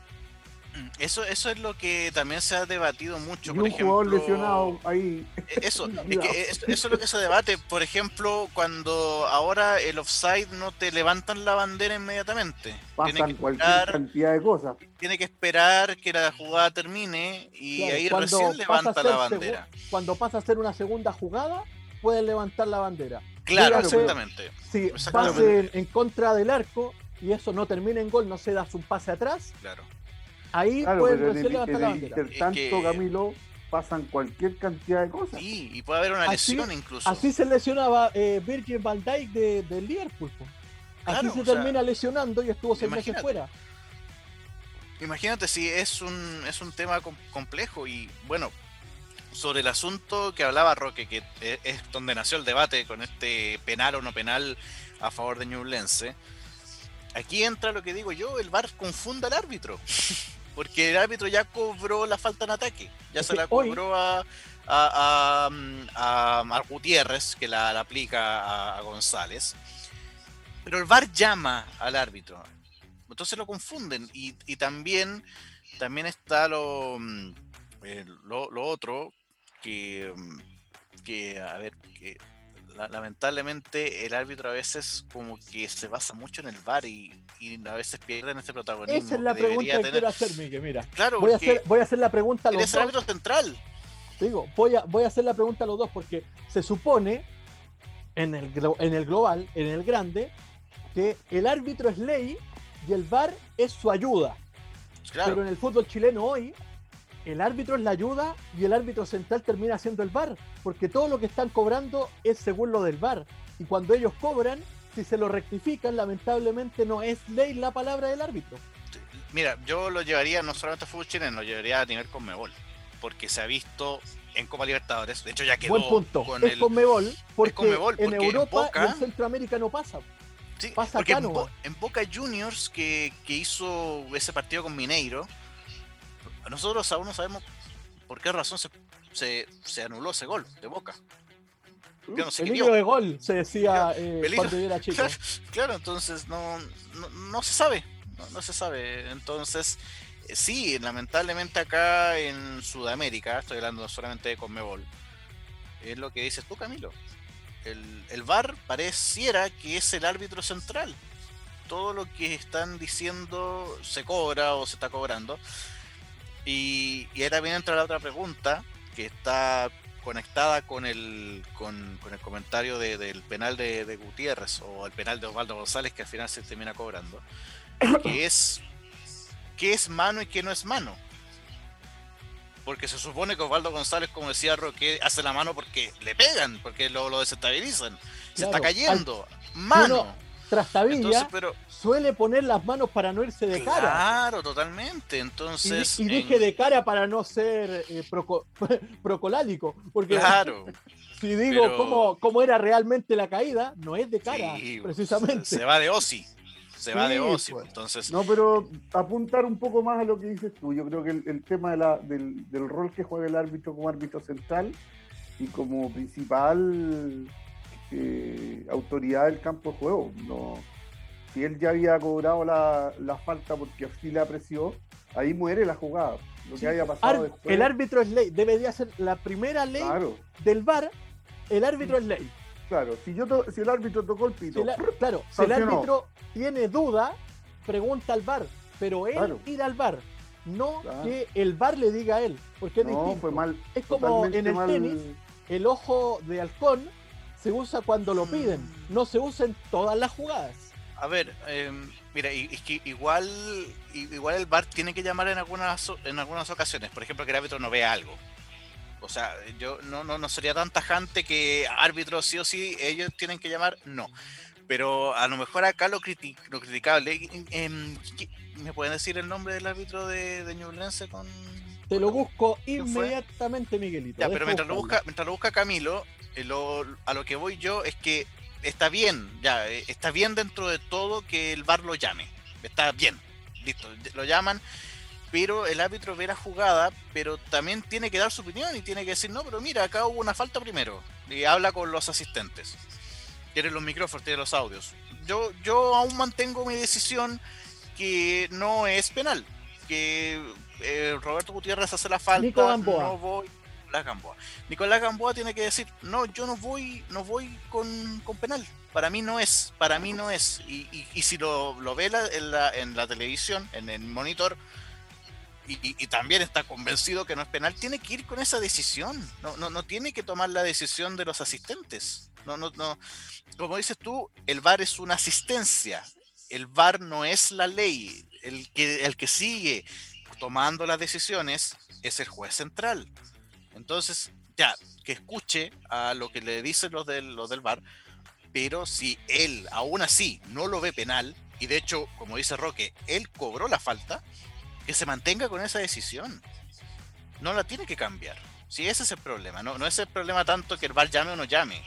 Mm, eso, eso es lo que también se ha debatido mucho. por ejemplo, lesionado ahí. [LAUGHS] E, eso, eso es lo que se debate. Por ejemplo, cuando ahora el offside no te levantan la bandera inmediatamente. Pasan cualquier cantidad de cosas. Tiene que esperar que la jugada termine y ahí recién levanta la bandera. Cuando pasa a ser una segunda jugada, pueden levantar la bandera. Claro, exactamente. Si pase en contra del arco y eso no termina en gol, no se das un pase atrás. Claro Ahí claro, pueden recién levantar la bandera. tanto, Camilo, pasan cualquier cantidad de cosas. Sí, y puede haber una lesión incluso. Así se lesionaba eh, Virgil van Dijk de, de Liverpool. Así se termina lesionando y estuvo seis meses fuera. Imagínate si es un, es un tema complejo y bueno, sobre el asunto que hablaba Roque, que e, es donde nació el debate con este penal o no penal a favor de Newlense. Aquí entra lo que digo yo, el VAR confunda al árbitro. [LAUGHS] Porque el árbitro ya cobró la falta en ataque. Ya se la cobró a, a, a, Gutiérrez, que la, aplica a, González. Pero el VAR llama al árbitro. Entonces lo confunden. Y, y también, también está lo, mm, eh, lo, lo, otro que, mm, que, a ver, que lamentablemente el árbitro a veces como que se basa mucho en el VAR y, a veces pierden ese protagonismo. Esa es la pregunta que quiero hacer, Miguel. Mira, claro, voy, a hacer, voy a hacer la pregunta a los dos. árbitro central. Digo, voy a, voy a hacer la pregunta a los dos porque se supone en el, en el global, en el grande, que el árbitro es ley y el VAR es su ayuda. Pero en el fútbol chileno hoy el árbitro es la ayuda y el árbitro central termina siendo el VAR, porque todo lo que están cobrando es según lo del VAR. Y cuando ellos cobran, si se lo rectifican, lamentablemente no es ley la palabra del árbitro. Mira, yo lo llevaría no solamente a fútbol chileno, lo llevaría a nivel Conmebol, porque se ha visto en Copa Libertadores, de hecho ya quedó Buen punto. con es el, Conmebol, porque, en Europa y en Centroamérica no pasa. Sí, pasa porque en, en, Boca Juniors que, que hizo ese partido con Mineiro, nosotros aún no sabemos por qué razón se, se, anuló ese gol de Boca. Yo no sé Peligro de gol, se decía eh, cuando era [LAUGHS] chico. Claro, entonces no, no, se sabe, no, se sabe. Entonces, eh, sí, lamentablemente acá en Sudamérica, estoy hablando solamente de Conmebol, es lo que dices tú, Camilo. El, el VAR pareciera que es el árbitro central. Todo lo que están diciendo se cobra o se está cobrando. Y, y ahí también entra la otra pregunta que está conectada con el, con, el comentario del penal de, Gutiérrez o el penal de Osvaldo González que al final se termina cobrando, que [COUGHS] es qué es mano y qué no es mano. Porque se supone que Osvaldo González, como decía Roque, hace la mano porque le pegan, porque lo, lo desestabilizan. Se está cayendo. mano. Trastabilla pero, suele poner las manos para no irse de cara. Claro, totalmente. Entonces. Y, dije de cara para no ser eh, [LAUGHS] procolálico. Porque claro. [LAUGHS] si digo cómo, era realmente la caída, no es de cara, precisamente. Se, va de Osi. Se va de Osi. Pues. Entonces. No, pero apuntar un poco más a lo que dices tú. Yo creo que el, tema de la, del, del rol que juega el árbitro como árbitro central y como principal eh, autoridad del campo de juego. No, si él ya había cobrado la, falta porque así le apreció, ahí muere la jugada. Lo que haya pasado El árbitro es ley, debería ser la primera ley del VAR, el árbitro es ley. Claro, si, yo si el árbitro tocó el pito. claro, si el árbitro tiene duda, pregunta al VAR, pero él ir al VAR, no que el VAR le diga a él, porque es no, Fue mal, es como en el tenis, el ojo de halcón se usa cuando lo piden, no se usa en todas las jugadas. A ver, em, mira, es que igual, igual el VAR tiene que llamar en algunas, en algunas ocasiones, por ejemplo, que el árbitro no vea algo. O sea, yo no, no, sería tan tajante que árbitro sí o sí, ellos tienen que llamar, no. Pero a lo mejor acá lo, lo criticable, em, ¿me pueden decir el nombre del árbitro de, de Ñublense con... Te lo busco inmediatamente, Miguelito. Ya, pero mientras lo, busca, mientras lo busca Camilo, eh, a lo que voy yo es que está bien, ya, eh, está bien dentro de todo que el bar lo llame. Está bien, listo, lo llaman. pero el árbitro ve la jugada, pero también tiene que dar su opinión y tiene que decir, no, pero mira, acá hubo una falta primero. Y habla con los asistentes. Tiene los micrófonos, tiene los audios. Yo, yo aún mantengo mi decisión que no es penal. Que eh, Roberto Gutiérrez hace la falta, no voy. Nicolás Gamboa. Nicolás Gamboa tiene que decir, no, yo no voy, no voy con, con penal. Para mí no es, para mí no es. Y, y, y si lo, lo ve la, en, la, en la televisión, en el monitor, y, también está convencido que no es penal, tiene que ir con esa decisión. No, no, no tiene que tomar la decisión de los asistentes. No, no, no. Como dices tú, el VAR es una asistencia. El VAR no es la ley. El que, el que sigue tomando las decisiones es el juez central. Entonces, ya, que escuche a lo que le dicen los del, los del VAR, pero si él aún así no lo ve penal, y de hecho, como dice Roque, él cobró la falta, que se mantenga con esa decisión. No la tiene que cambiar. Si ese es el problema, no, no es el problema tanto que el VAR llame o no llame.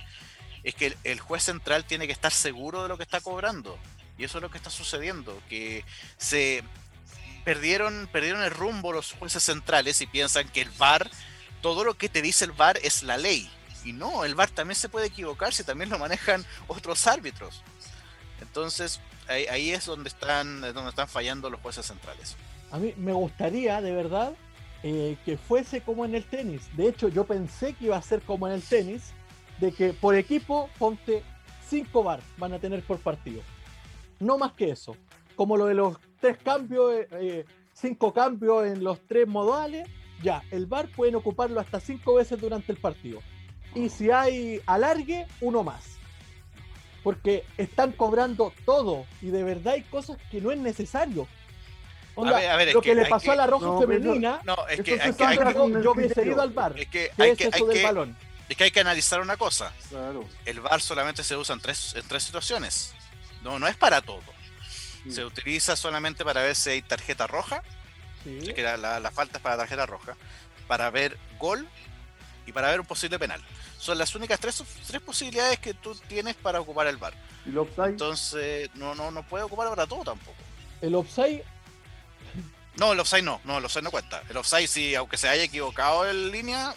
Es que el, juez central tiene que estar seguro de lo que está cobrando. Y eso es lo que está sucediendo. Que se perdieron, perdieron el rumbo los jueces centrales y piensan que el VAR, todo lo que te dice el VAR es la ley. Y no, el VAR también se puede equivocar si también lo manejan otros árbitros. Entonces, ahí, es donde están, donde están fallando los jueces centrales. A mí me gustaría, de verdad, eh, que fuese como en el tenis. De hecho, yo pensé que iba a ser como en el tenis, de que por equipo, ponte 5 bar van a tener por partido. No más que eso. Como lo de los tres cambios, eh, eh, cinco cambios en los tres modales, ya, el bar pueden ocuparlo hasta cinco veces durante el partido. Y si hay alargue, uno más. Porque están cobrando todo y de verdad hay cosas que no es necesario lo que, le pasó a la roja femenina, no, es que, hay, yo hubiese ido al bar. Es que hay que, del balón. Es que hay que analizar una cosa. El bar solamente se usa en tres, en tres situaciones. No, no es para todo. Se utiliza solamente para ver si hay tarjeta roja, que la, la, falta es para tarjeta roja, para ver gol y para ver un posible penal. Son las únicas tres, tres posibilidades que tú tienes para ocupar el bar. ¿Y el Entonces, no, no, no puede ocupar para todo tampoco. El offside no, el offside no, no, el offside no cuenta. El offside sí, aunque se haya equivocado en línea,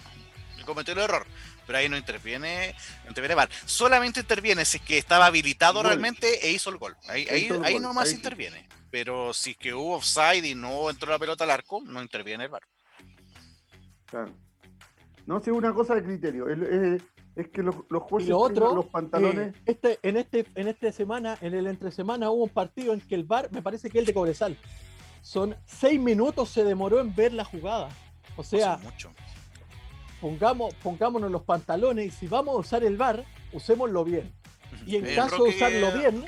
cometió el error. Pero ahí no interviene, no interviene VAR. Solamente interviene si es que estaba habilitado realmente e hizo el gol. Ahí, ahí, ahí nomás interviene. Pero si es que hubo offside y no entró la pelota al arco, no interviene el VAR. Claro. No, sé, una cosa de criterio. Es, que los, los jueces los pantalones. Eh, este, en este, en esta semana, en el entre semana, hubo un partido en que el VAR, me parece que el de Cobresal, son seis minutos se demoró en ver la jugada. O sea, Pongamos, pongámonos los pantalones y si vamos a usar el bar, usémoslo bien. Y en caso de usarlo bien,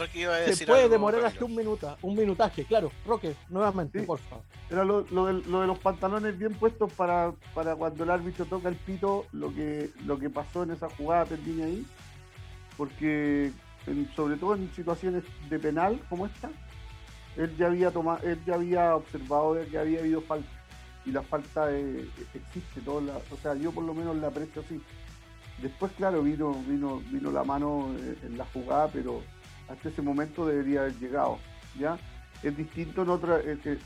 se puede demorar hasta un minuto, un minutaje, claro. Roque, nuevamente, por favor. Era lo, de, los pantalones bien puestos para, para cuando el árbitro toca el pito, lo que, lo que pasó en esa jugada, Tendini ahí. Porque, sobre todo en situaciones de penal como esta, él ya había tomado, él ya había observado que había habido falta y la falta eh, existe, todo o sea, yo por lo menos la aprecio así. Después, claro, vino, vino, vino la mano eh, en la jugada, pero hasta ese momento debería haber llegado. ¿ya? Es distinto en otra, eh,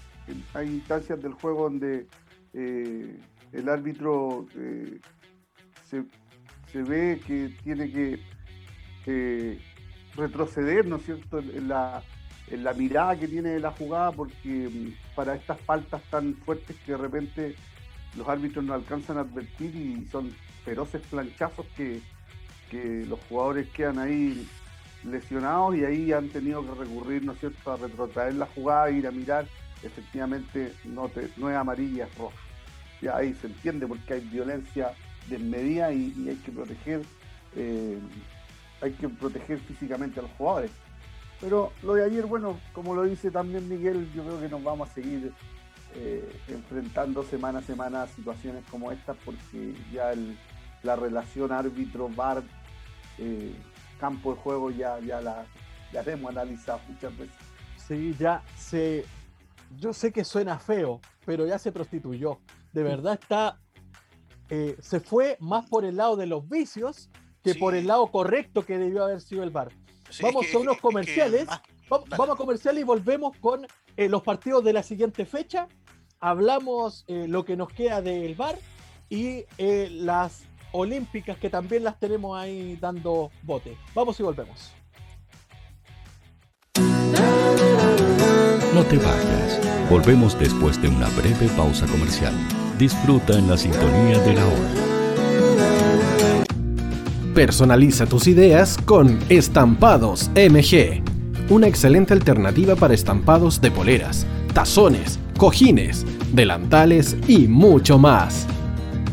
hay instancias del juego donde el árbitro se, se, ve que tiene que retroceder, ¿no es cierto?, en la, en la mirada que tiene la jugada, porque mm, para estas faltas tan fuertes que de repente los árbitros no alcanzan a advertir y son feroces planchazos que, los jugadores quedan ahí lesionados y ahí han tenido que recurrir, ¿no es cierto?, a retrotraer la jugada, ir a mirar, efectivamente no, te, no es amarilla, es roja. Ya ahí se entiende porque hay violencia desmedida y, y hay que proteger, eh, hay que proteger físicamente a los jugadores. Pero lo de ayer, bueno, como lo dice también Miguel, yo creo que nos vamos a seguir eh, enfrentando semana a semana situaciones como estas porque ya la relación árbitro-bar, eh, campo de juego ya, ya la ya hemos analizado muchas veces. Sí, ya se... Yo sé que suena feo, pero ya se prostituyó. De verdad está... Eh, se fue más por el lado de los vicios que por el lado correcto que debió haber sido el bar vamos a unos comerciales. vamos, a comerciales y volvemos con eh, los partidos de la siguiente fecha hablamos eh, lo que nos queda del bar y eh, las olímpicas que también las tenemos ahí dando bote. Vamos y volvemos. No te vayas. Volvemos después de una breve pausa comercial. Disfruta en la sintonía de la hora. Personaliza tus ideas con Estampados MG. Una excelente alternativa para estampados de poleras, tazones, cojines, delantales y mucho más.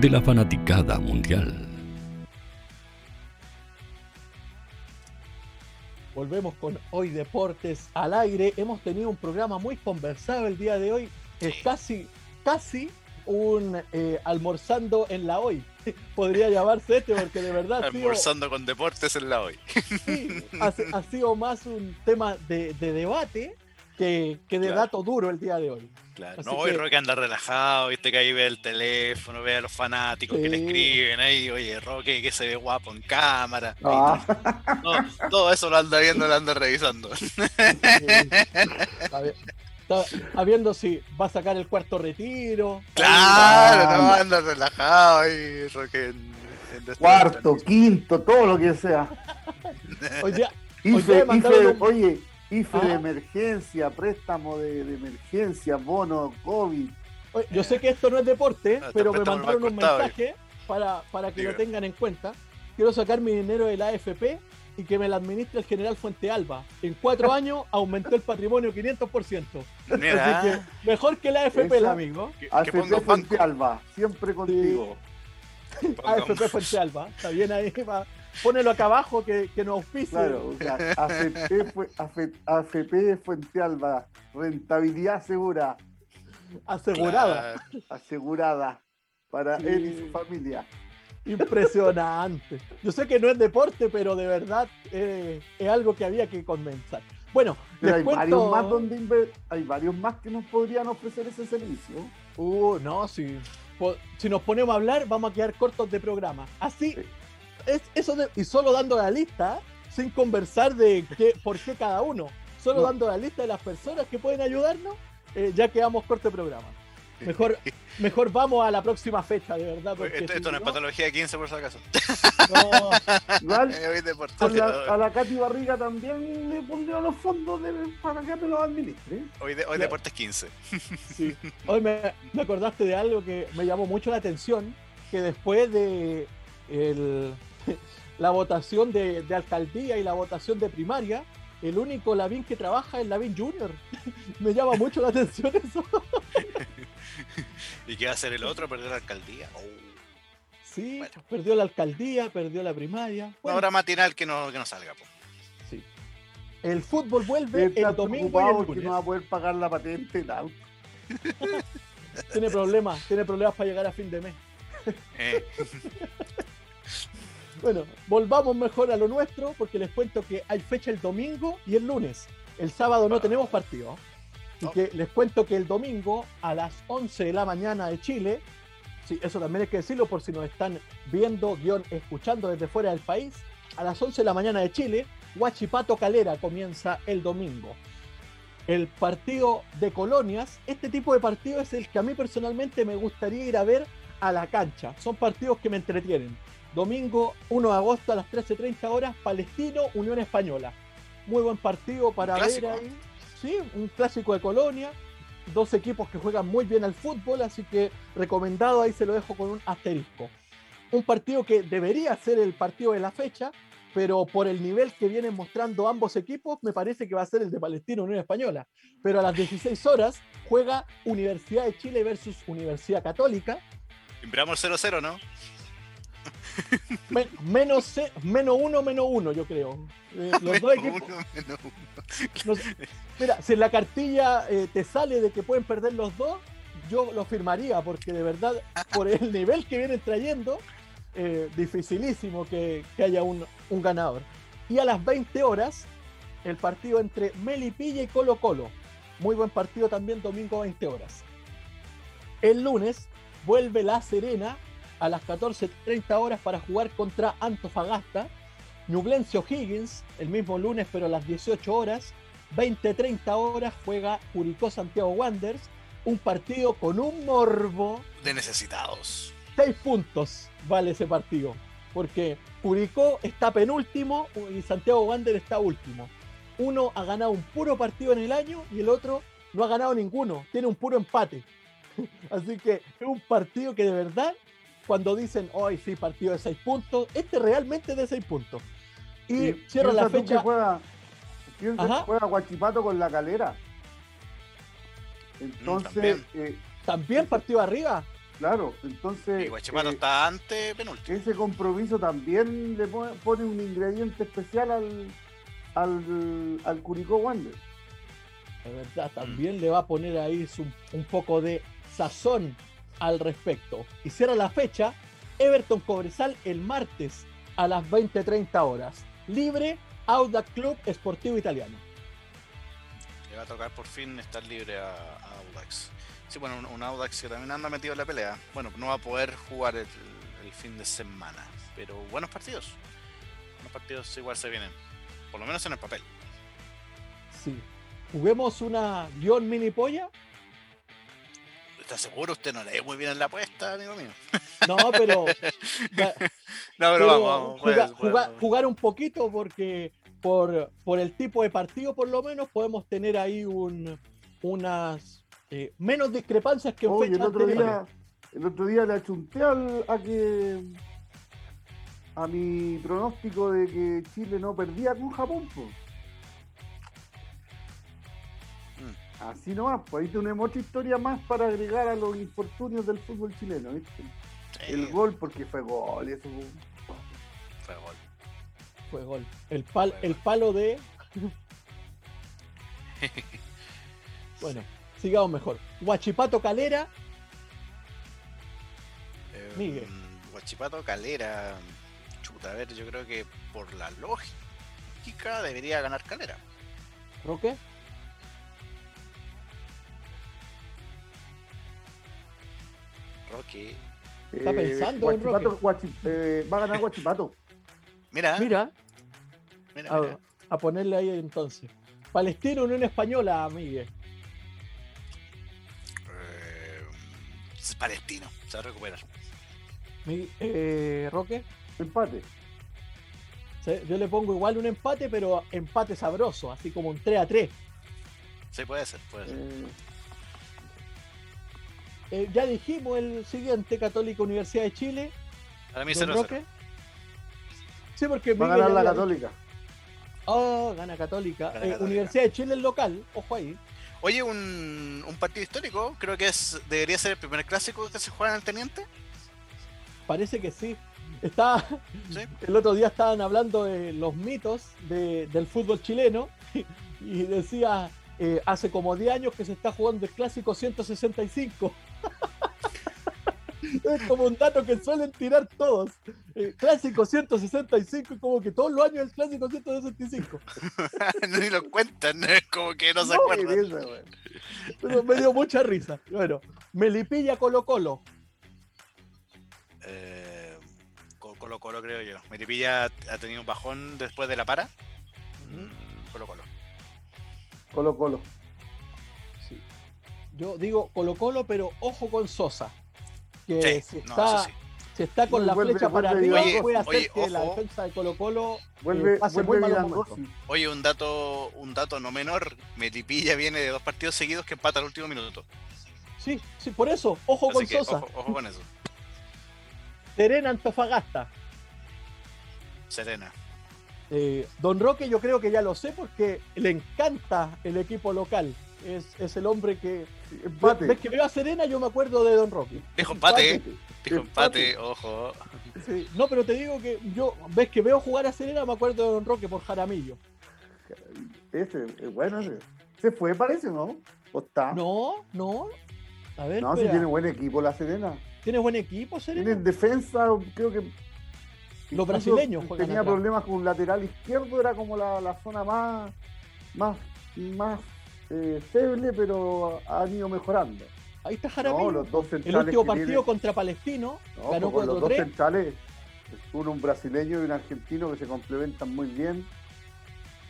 de la fanaticada mundial. Volvemos con Hoy Deportes al aire. Hemos tenido un programa muy conversado el día de hoy. Es casi, casi un eh, almorzando en la hoy. [LAUGHS] Podría llamarse este porque de verdad... Almorzando con deportes en la hoy. Sí, [LAUGHS] ha, sido más un tema de, de debate que, de dato duro el día de hoy. Claro, no, hoy Roque anda relajado, viste que ahí ve el teléfono, ve a los fanáticos que le escriben ahí, oye, Roque que se ve guapo en cámara. Ah. Todo, eso lo anda viendo, lo anda revisando. Está, viendo si va a sacar el cuarto retiro. Claro, no, anda relajado ahí, Roque. En, este cuarto, quinto, todo lo que sea. Oye, oye IFE de emergencia, préstamo de, emergencia, bono COVID. yo sé que esto no es deporte, ah, pero me mandaron un mensaje para, para que lo tengan en cuenta. Quiero sacar mi dinero de la AFP y que me la administre el general Fuente Alba. En cuatro [LAUGHS] años aumentó el patrimonio 500%. Así que mejor que la AFP, el amigo. AFP Fuente Alba, siempre contigo. AFP Fuente Alba, está bien ahí. Va Pónelo acá abajo que, que nos auspice. Claro, AFP, Fuente Alba, rentabilidad segura. Asegurada. Asegurada para él y su familia. Impresionante. Yo sé que no es deporte, pero de verdad eh, es algo que había que comenzar. Bueno, hay, varios más donde hay varios más que nos podrían ofrecer ese servicio. Uh, no, si, si nos ponemos a hablar, vamos a quedar cortos de programa. Así, es, eso y solo dando la lista, sin conversar de qué, por qué cada uno, solo dando la lista de las personas que pueden ayudarnos, eh, ya quedamos corto de programa. Mejor, [LAUGHS] mejor vamos a la próxima fecha, de verdad. esto, no es patología 15 por si acaso. No, [LAUGHS] igual, a, la, Katy Barriga también le pondría los fondos para que me los administre. Hoy, de, hoy Deportes 15. Sí. [LAUGHS] Hoy me, me acordaste de algo que me llamó mucho la atención, que después de el, [LAUGHS] la votación de, alcaldía y la votación de primaria, el único Lavín que trabaja es Lavín Junior. [LAUGHS] Me llama mucho la atención eso. [LAUGHS] ¿Y qué va a hacer el otro? Perder la alcaldía. Oh. Sí, perdió la alcaldía, perdió la primaria. Bueno. Una matinal que no, que no salga. Sí. El fútbol vuelve el domingo y el lunes. no va a poder pagar la patente tiene problemas, tiene problemas para llegar a fin de mes. Eh. Bueno, volvamos mejor a lo nuestro porque les cuento que hay fecha el domingo y el lunes. El sábado no tenemos partido. Y que les cuento que el domingo a las 11 de la mañana de Chile, sí, eso también hay que decirlo por si nos están viendo, guion, escuchando desde fuera del país, a las 11 de la mañana de Chile, Huachipato Calera comienza el domingo. El partido de colonias, este tipo de partido es el que a mí personalmente me gustaría ir a ver a la cancha. Son partidos que me entretienen Domingo 1 de agosto a las 13.30 horas, Palestino, Unión Española. Muy buen partido para ver ahí. Sí, un clásico de Colonia. dos equipos que juegan muy bien al fútbol, así que recomendado ahí se lo dejo con un asterisco. Un partido que debería ser el partido de la fecha, pero por el nivel que vienen mostrando ambos equipos, me parece que va a ser el de Palestina Unión Española. Pero a las 16 horas juega Universidad de Chile versus Universidad Católica. Timbramos 0-0, ¿no? Menos, menos uno, menos uno, yo creo. Eh, los dos equipos. mira, si en la cartilla eh, te sale de que pueden perder los dos, yo lo firmaría, porque de verdad, por el nivel que vienen trayendo, eh, dificilísimo que, haya un, un, ganador. Y a las 20 horas, el partido entre Melipilla y Colo Colo. Muy buen partido también, domingo 20 horas. El lunes vuelve La Serena a las 14.30 horas para jugar contra Antofagasta. Nublencio Higgins, el mismo lunes, pero a las 18 horas. 20.30 horas juega Curicó Santiago Wanderers. Un partido con un morbo. De necesitados. Seis puntos vale ese partido. Porque Curicó está penúltimo y Santiago Wanderers está último. Uno ha ganado un puro partido en el año y el otro no ha ganado ninguno. Tiene un puro empate. [LAUGHS] Así que es un partido que de verdad cuando dicen, hoy sí, partido de seis puntos, este realmente es de seis puntos. Y, cierra la fecha. Que juega, juega Guachipato con la calera. Entonces. También, eh, ¿También partido arriba. Claro, entonces. Y Guachipato eh, está ante penúltimo. Ese compromiso también le pone, un ingrediente especial al, al, al Curicó Wander. De verdad, también le va a poner ahí un, un poco de sazón al respecto. Y cierra la fecha Everton Cobresal el martes a las 20.30 horas. Libre Audax Club Esportivo Italiano. Le va a tocar por fin estar libre a, Audax. Sí, bueno, un, Audax que también anda metido en la pelea. Bueno, no va a poder jugar el, fin de semana. Pero buenos partidos. Buenos partidos igual se vienen. Por lo menos en el papel. Sí. Juguemos una guion mini polla ¿Está seguro? Usted no lee muy bien en la apuesta, amigo mío. No, pero. [LAUGHS] no, pero, vamos, vamos jugar, un poquito porque por, por el tipo de partido, por lo menos, podemos tener ahí un, unas eh, menos discrepancias que un el otro día El otro día le achunté al, a que. a mi pronóstico de que Chile no perdía con Japón, pues. Así nomás, pues ahí tenemos otra historia más para agregar a los infortunios del fútbol chileno, ¿viste? El gol, porque fue gol, eso fue gol. Fue gol. El, pal, el palo de. [LAUGHS] bueno, sigamos mejor. Guachipato Calera. Eh, Miguel. Guachipato Calera. Chuta, a ver, yo creo que por la lógica debería ganar Calera. ¿Roque? Rocky. Está pensando en Rocky. Eh, va a ganar Guachipato. [LAUGHS] Mira. Mira. a, ponerle ahí entonces. Palestino Unión Española, Miguel. Eh, palestino, se va a recuperar. Eh, Roque. Empate. yo le pongo igual un empate, pero empate sabroso, así como un 3 a 3. Sí, puede ser, puede ser. Eh, ya dijimos el siguiente, Católica Universidad de Chile. Para mí 0 -0. Sí, porque va a ganar la Católica. Oh, gana Católica. Eh, Universidad de Chile el local, ojo ahí. Oye, un, un, partido histórico, creo que es debería ser el primer clásico que se juega en el Teniente. Parece que sí. Está, [LAUGHS] El otro día estaban hablando de los mitos del fútbol chileno [LAUGHS] y decía, eh, hace como 10 años que se está jugando el clásico 165. [LAUGHS] es como un dato que suelen tirar todos. Eh, clásico 165 como que todos los años el clásico 165. [LAUGHS] Ni lo cuentan, es como que no se acuerdan. Pero me dio mucha risa. Bueno, Melipilla Colo Colo. Eh, Colo Colo creo yo. Melipilla ha tenido un bajón después de la para. Colo Colo. Colo Colo. Yo digo Colo Colo, pero ojo con Sosa. Que si, está, Si está con la flecha para arriba, puede hacer que la defensa de Colo Colo vuelve, pase muy mal Oye, un dato, un dato no menor, Metipilla viene de dos partidos seguidos que empata al último minuto. Sí, sí, por eso, ojo con Sosa. Ojo, con eso. Serena Antofagasta. Serena. Eh, Don Roque yo creo que ya lo sé porque le encanta el equipo local. Es, es el hombre que... Ves que veo a Serena, yo me acuerdo de Don Roque. Dijo empate. Dijo empate, ojo. no, pero te digo que yo, ves que veo jugar a Serena, me acuerdo de Don Roque por Jaramillo. Ese, bueno, Se fue, parece, ¿no? ¿O está? No, no. A ver. No, si tiene buen equipo la Serena. ¿Tiene buen equipo, Serena? Tiene defensa, creo que. Los brasileños Tenía problemas con un lateral izquierdo, era como la, zona más. más. más eh, feble, pero han ido mejorando. Ahí está Jaramillo. el último partido contra Palestino. ganó con los dos centrales, uno un brasileño y un argentino que se complementan muy bien.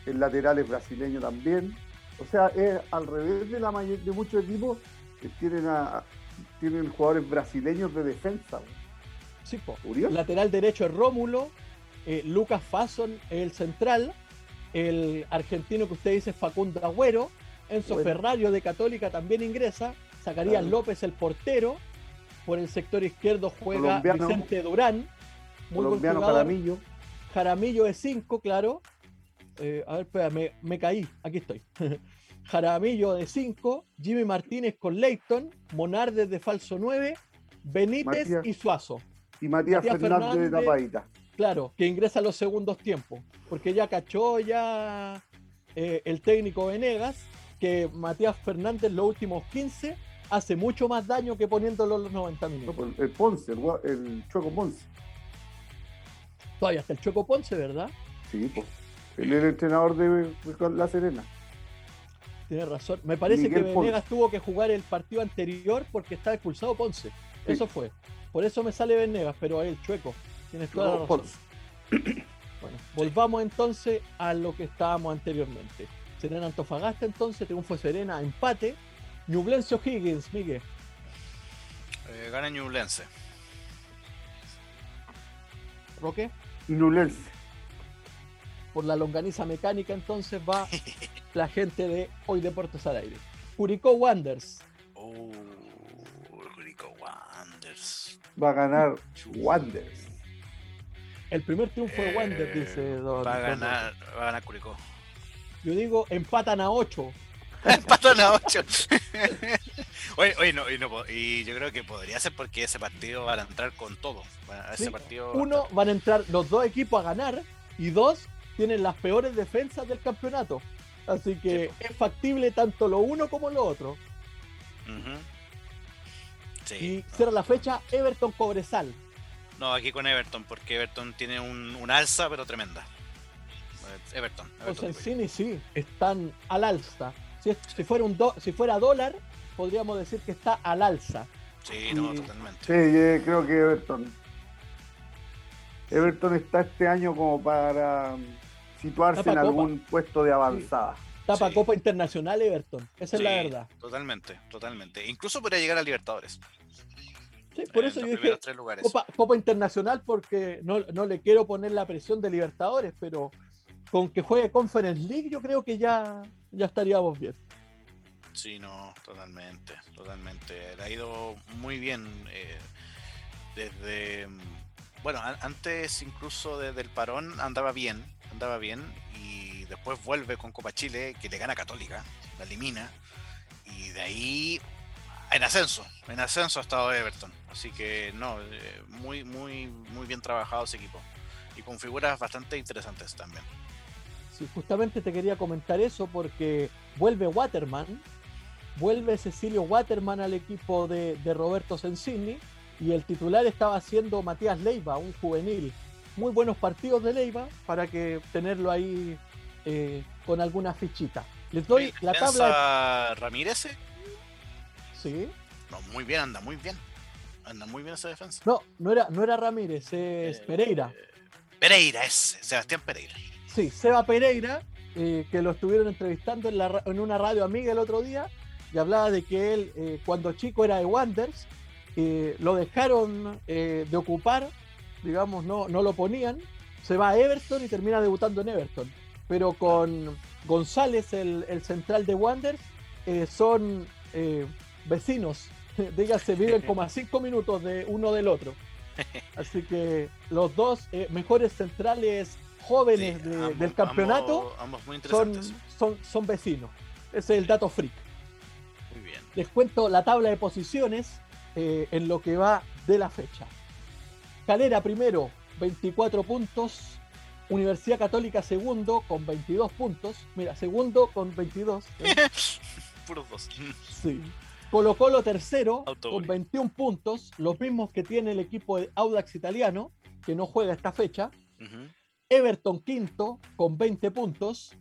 El lateral es brasileño también. O sea, es al revés de la de muchos equipos que tienen a, tienen jugadores brasileños de defensa. Sí, po. Lateral derecho es Rómulo, eh, Lucas Fasson es el central, el argentino que usted dice Facundo Agüero, Enzo Ferrario de Católica también ingresa, Zacarías López el portero, por el sector izquierdo juega Vicente Durán, muy colombiano Jaramillo. Jaramillo de 5, claro. Eh, a ver, espera, me, caí, aquí estoy. [LAUGHS] Jaramillo de 5, Jimmy Martínez con Leighton, Monardes de falso 9, Benítez y Suazo. Y Matías, Fernández, de tapadita. Claro, que ingresa a los segundos tiempos, porque ya cachó ya eh, el técnico Venegas que Matías Fernández los últimos 15 hace mucho más daño que poniéndolo los 90 minutos. El Ponce, el, el Choco Ponce. Todavía está el Choco Ponce, ¿verdad? Sí, pues. Él es el entrenador de, La Serena. Tiene razón. Me parece que Venegas tuvo que jugar el partido anterior porque estaba expulsado Ponce. Eso fue. Por eso me sale Venegas, pero el Chueco. Tienes toda la razón. Bueno, volvamos entonces a lo que estábamos anteriormente. Serena Antofagasta entonces, fue Serena, empate. Ñublense Higgins, Miguel. Eh, gana Ñublense. ¿Roque? Ñublense. Por la longaniza mecánica entonces va [LAUGHS] la gente de Hoy Deportes al Aire. Curicó Wanders. Oh. Va a ganar Wanders. El primer triunfo de Wanders, dice Don. Va a ganar, va a ganar Curicó. Yo digo, empatan a 8. [LAUGHS] empatan a 8. [LAUGHS] oye, oye no, y, no, y, yo creo que podría ser porque ese partido van a entrar con todo. ese partido uno, van a entrar los dos equipos a ganar y dos, tienen las peores defensas del campeonato. Así que es factible tanto lo uno como lo otro. Sí, y cierra la fecha Everton Cobresal. No, aquí con Everton, porque Everton tiene un, un alza, pero tremenda. Everton. Everton Cine sí, están al alza. Si, fuera un si fuera dólar, podríamos decir que está al alza. Sí, no, totalmente. Sí, creo que Everton. Everton está este año como para um, situarse en algún puesto de avanzada. Tapa Copa Internacional Everton, esa es la verdad. Totalmente, totalmente. Incluso podría llegar a Libertadores. Sí, por eso yo dije Copa, Copa, Internacional porque no, no, le quiero poner la presión de Libertadores, pero con que juegue Conference League, yo creo que ya, ya estaríamos bien. Sí, no, totalmente, totalmente. Le ha ido muy bien eh, desde, bueno, antes incluso desde el parón andaba bien, andaba bien y después vuelve con Copa Chile que le gana Católica, la elimina y de ahí en ascenso, en ascenso ha estado Everton, así que no, eh, muy, muy, muy bien trabajado ese equipo. Y con figuras bastante interesantes también. Justamente te quería comentar eso porque vuelve Waterman, vuelve Cecilio Waterman al equipo de, Roberto Sensini y el titular estaba siendo Matías Leiva, un juvenil. Muy buenos partidos de Leiva para que tenerlo ahí eh, con alguna fichita. Les doy la tabla. Ramírez? Sí. No, muy bien, anda muy bien. Anda muy bien esa defensa. No, no era, no era Ramírez, es eh, Pereira. Pereira, es Sebastián Pereira. Sí, Seba Pereira, eh, que lo estuvieron entrevistando en, la, en, una radio amiga el otro día, y hablaba de que él, cuando chico era de Wanders, lo dejaron de ocupar, digamos, no, no lo ponían, se va a Everton y termina debutando en Everton. Pero con González, el, central de Wanderers, eh, son vecinos, [LAUGHS] dígase, viven como a cinco minutos de uno del otro. [LAUGHS] Así que los dos mejores centrales jóvenes del campeonato son, son, son vecinos. Ese es el dato freak. Muy bien. Les cuento la tabla de posiciones eh, en lo que va de la fecha. Calera primero, 24 puntos. Universidad Católica segundo con 22 puntos. Mira, segundo con 22. ¿eh? [LAUGHS] Puros dos. Sí. Colo Colo tercero con 21 puntos, los mismos que tiene el equipo de Audax italiano, que no juega esta fecha. Everton quinto con 20 puntos.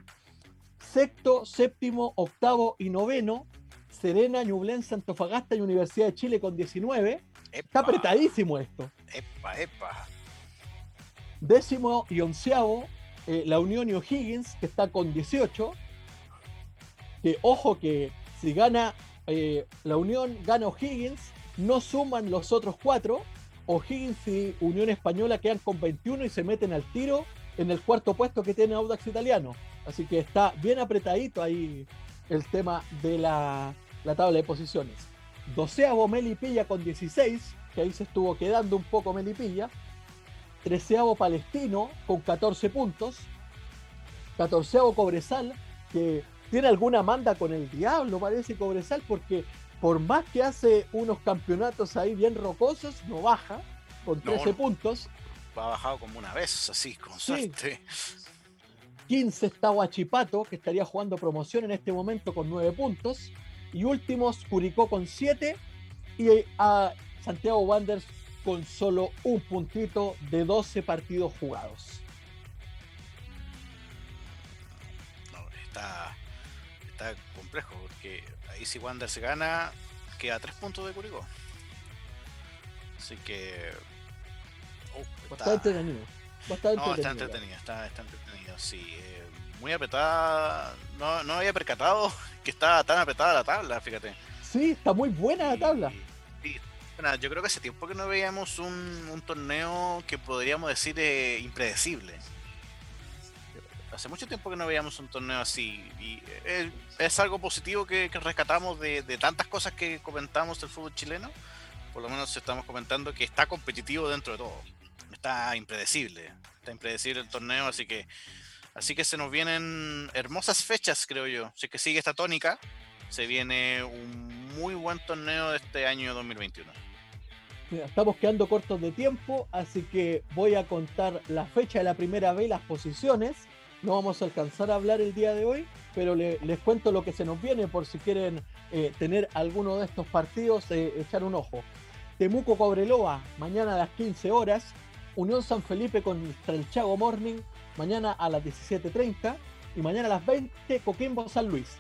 Sexto, séptimo, octavo y noveno. Serena, Ñublense, Antofagasta y Universidad de Chile con 19. Está apretadísimo esto. Epa, epa. Décimo y onceavo, eh, la Unión y O'Higgins, que está con 18. Que ojo que si gana eh, la Unión, gana O'Higgins, no suman los otros cuatro. O'Higgins y Unión Española quedan con 21 y se meten al tiro en el cuarto puesto que tiene Audax Italiano. Así que está bien apretadito ahí el tema de la, tabla de posiciones. Doceavo Melipilla con 16, que ahí se estuvo quedando un poco Melipilla. Treceavo Palestino con 14 puntos. Catorceavo Cobresal, que tiene alguna manda con el diablo, parece Cobresal, porque por más que hace unos campeonatos ahí bien rocosos, no baja con 13 puntos ha bajado como una vez, así, con suerte. 15 está Huachipato, que estaría jugando promoción en este momento con 9 puntos. Y últimos, Curicó con 7. Y a Santiago Wanderers con solo un puntito de 12 partidos jugados. No, está, está complejo, porque ahí si Wanderers gana, queda 3 puntos de Curicó. Así que Bastante entretenido. Bastante no, está entretenido, está, entretenido, sí. Eh, muy apretada. No, no había percatado [LAUGHS] que estaba tan apretada la tabla, fíjate. Sí, está muy buena la tabla. Sí, yo creo que hace tiempo que no veíamos un, un torneo que podríamos decir eh, impredecible. Hace mucho tiempo que no veíamos un torneo así. Y eh, es algo positivo que, rescatamos de, de, tantas cosas que comentamos del fútbol chileno. Por lo menos estamos comentando que está competitivo dentro de todo está impredecible. Está impredecible el torneo, así que así que se nos vienen hermosas fechas, creo yo. Si que sigue esta tónica, se viene un muy buen torneo de este año 2021. estamos quedando cortos de tiempo, así que voy a contar la fecha de la primera vez, las posiciones. No vamos a alcanzar a hablar el día de hoy, pero les cuento lo que se nos viene por si quieren eh, tener alguno de estos partidos, eh, echar un ojo. Temuco Cobreloa, mañana a las 15 horas. Unión San Felipe contra el Chago Morning, mañana a las 17.30 y mañana a las 20 Coquimbo San Luis.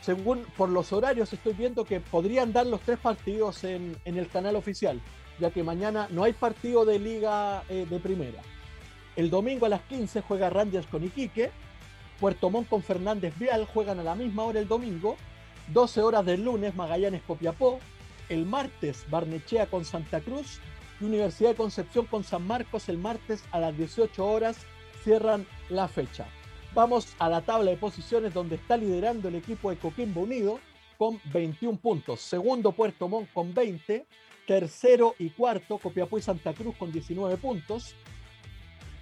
Según por los horarios estoy viendo que podrían dar los tres partidos en, el canal oficial, ya que mañana no hay partido de liga eh, de primera. El domingo a las 15 juega Rangers con Iquique, Puerto Montt con Fernández Vial juegan a la misma hora el domingo, 12 horas del lunes Magallanes Copiapó, el martes Barnechea con Santa Cruz Universidad de Concepción con San Marcos el martes a las 18 horas cierran la fecha. Vamos a la tabla de posiciones donde está liderando el equipo de Coquimbo Unido con 21 puntos. Segundo Puerto Montt con 20. Tercero y cuarto Copiapó y Santa Cruz con 19 puntos.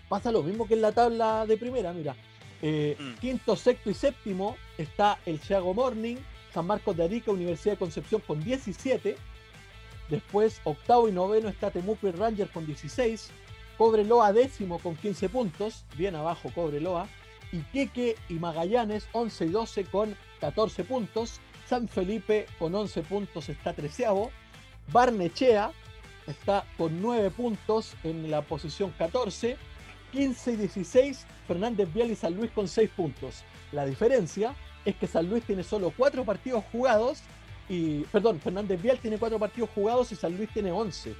Pasa lo mismo que en la tabla de primera, mira. Eh, mm. Quinto, sexto y séptimo está el Chiago Morning, San Marcos de Arica, Universidad de Concepción con 17. Después, octavo y noveno está Temuco y Ranger con 16. Cobreloa décimo con 15 puntos. Bien abajo Cobreloa. Iquique y Magallanes 11 y 12 con 14 puntos. San Felipe con 11 puntos está treceavo. Barnechea está con 9 puntos en la posición 14. 15 y 16 Fernández Vial y San Luis con 6 puntos. La diferencia es que San Luis tiene solo 4 partidos jugados y, perdón, Fernández Vial tiene cuatro partidos jugados y San Luis tiene 11.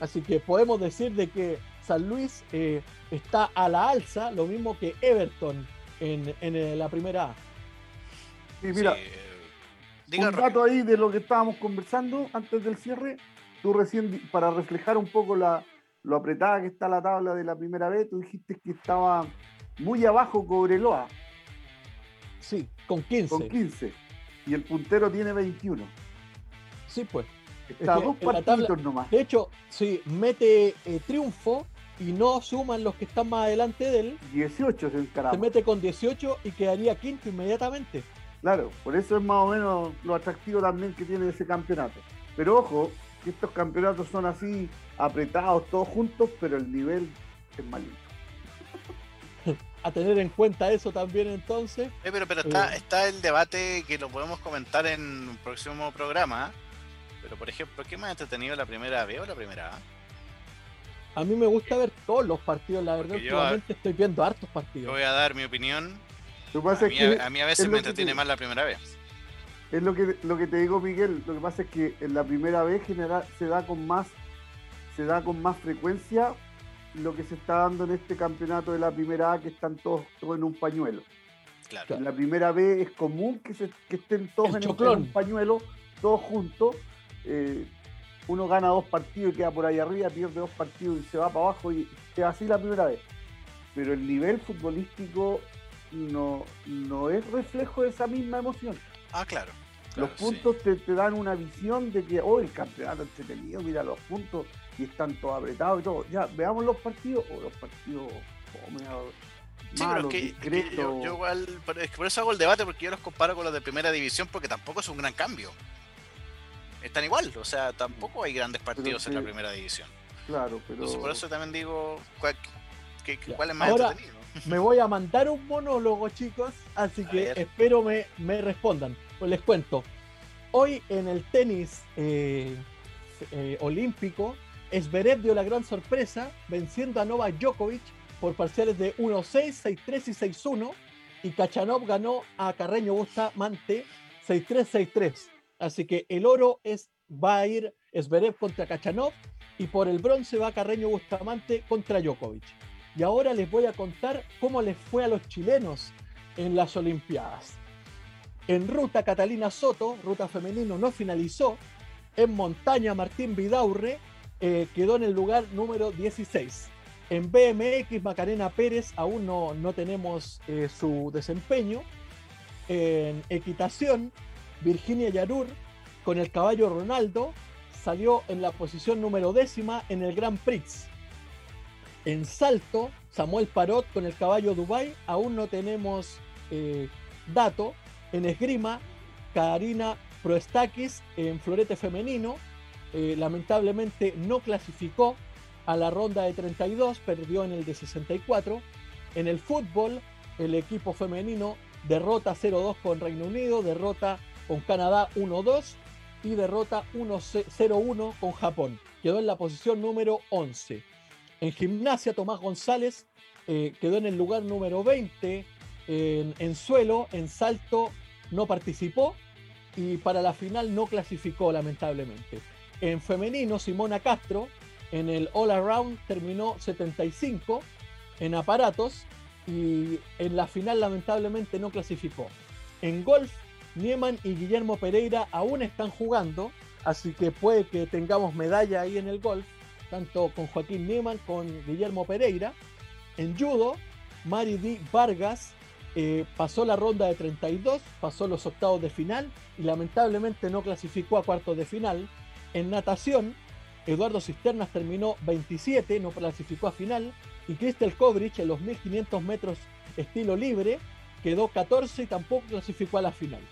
Así que podemos decir de que San Luis eh, está a la alza, lo mismo que Everton en, en la primera A. mira, un dato ahí de lo que estábamos conversando antes del cierre. tú recién, para reflejar un poco la, lo apretada que está la tabla de la primera vez, tú dijiste que estaba muy abajo Cobreloa. Sí, con 15. Con 15. Y el puntero tiene 21. Sí, pues. Está a dos partidos nomás. De hecho, sí, mete eh, triunfo y no suman los que están más adelante de él. 18 se Se mete con 18 y quedaría quinto inmediatamente. Claro, por eso es más o menos lo atractivo también que tiene ese campeonato. Pero ojo, que estos campeonatos son así apretados todos juntos, pero el nivel es malito. [LAUGHS] A tener en cuenta eso también entonces. Eh, pero pero está, eh. está el debate que lo podemos comentar en un próximo programa. Pero por ejemplo, ¿qué más entretenido la primera B o la primera A? A mí me gusta ver todos los partidos, la verdad, últimamente estoy viendo hartos partidos. Yo voy a dar mi opinión. A mí, a, mí, a, veces me entretiene más la primera vez. Es lo que, lo que te digo, Miguel. Lo que pasa es que en la primera vez general, se da con más se da con más frecuencia lo que se está dando en este campeonato de la primera A, que están todos, en un pañuelo. Claro. En la primera B es común que, se, estén todos en, un pañuelo, todos juntos. Eh, uno gana dos partidos y queda por ahí arriba, pierde dos partidos y se va para abajo y es así la primera vez. Pero el nivel futbolístico no, no es reflejo de esa misma emoción. Ah, claro. los puntos te, dan una visión de que, oh, el campeonato entretenido, mira los puntos y están todos apretados y todo. Ya, veamos los partidos, o los partidos Sí, pero es que, yo, igual, es que por eso hago el debate, porque yo los comparo con los de primera división, porque tampoco es un gran cambio. Están igual, o sea, tampoco hay grandes partidos en la primera división. Claro, pero. por eso también digo, ¿cuál, cuál es más entretenido? Me voy a mandar un monólogo, chicos, así que espero me, me respondan. Pues les cuento. Hoy en el tenis eh, eh, olímpico, Esberev dio la gran sorpresa venciendo a Novak Djokovic por parciales de 1-6, 6-3 y 6-1. Y Kachanov ganó a Carreño Bustamante 6-3, 6-3. Así que el oro es, va a ir Esberev contra Kachanov y por el bronce va Carreño Bustamante contra Djokovic. Y ahora les voy a contar cómo les fue a los chilenos en las Olimpiadas. En ruta Catalina Soto, ruta femenino, no finalizó. En montaña Martín Vidaurre eh, quedó en el lugar número 16. En BMX Macarena Pérez aún no, no tenemos eh, su desempeño. En equitación, Virginia Yarur con el caballo Ronaldo salió en la posición número décima en el Grand Prix. En salto, Samuel Parot con el caballo Dubai, aún no tenemos eh, dato. En esgrima, Karina Proestakis en florete femenino, eh, lamentablemente no clasificó a la ronda de 32, perdió en el de 64. En el fútbol, el equipo femenino derrota 0-2 con Reino Unido, derrota con Canadá 1-2 y derrota 1-0-1 con Japón. Quedó en la posición número 11. En gimnasia, Tomás González eh, quedó en el lugar número 20 en, suelo, en salto no participó y para la final no clasificó lamentablemente. En femenino, Simona Castro en el All Around terminó 75 en aparatos y en la final lamentablemente no clasificó. En golf, Nieman y Guillermo Pereira aún están jugando, así que puede que tengamos medalla ahí en el golf tanto con Joaquín Nieman, con Guillermo Pereira. En judo, Mari D. Vargas eh, pasó la ronda de 32, pasó los octavos de final y lamentablemente no clasificó a cuartos de final. En natación, Eduardo Cisternas terminó 27, no clasificó a final. Y Crystal Kovrich en los 1500 metros estilo libre quedó 14 y tampoco clasificó a la final.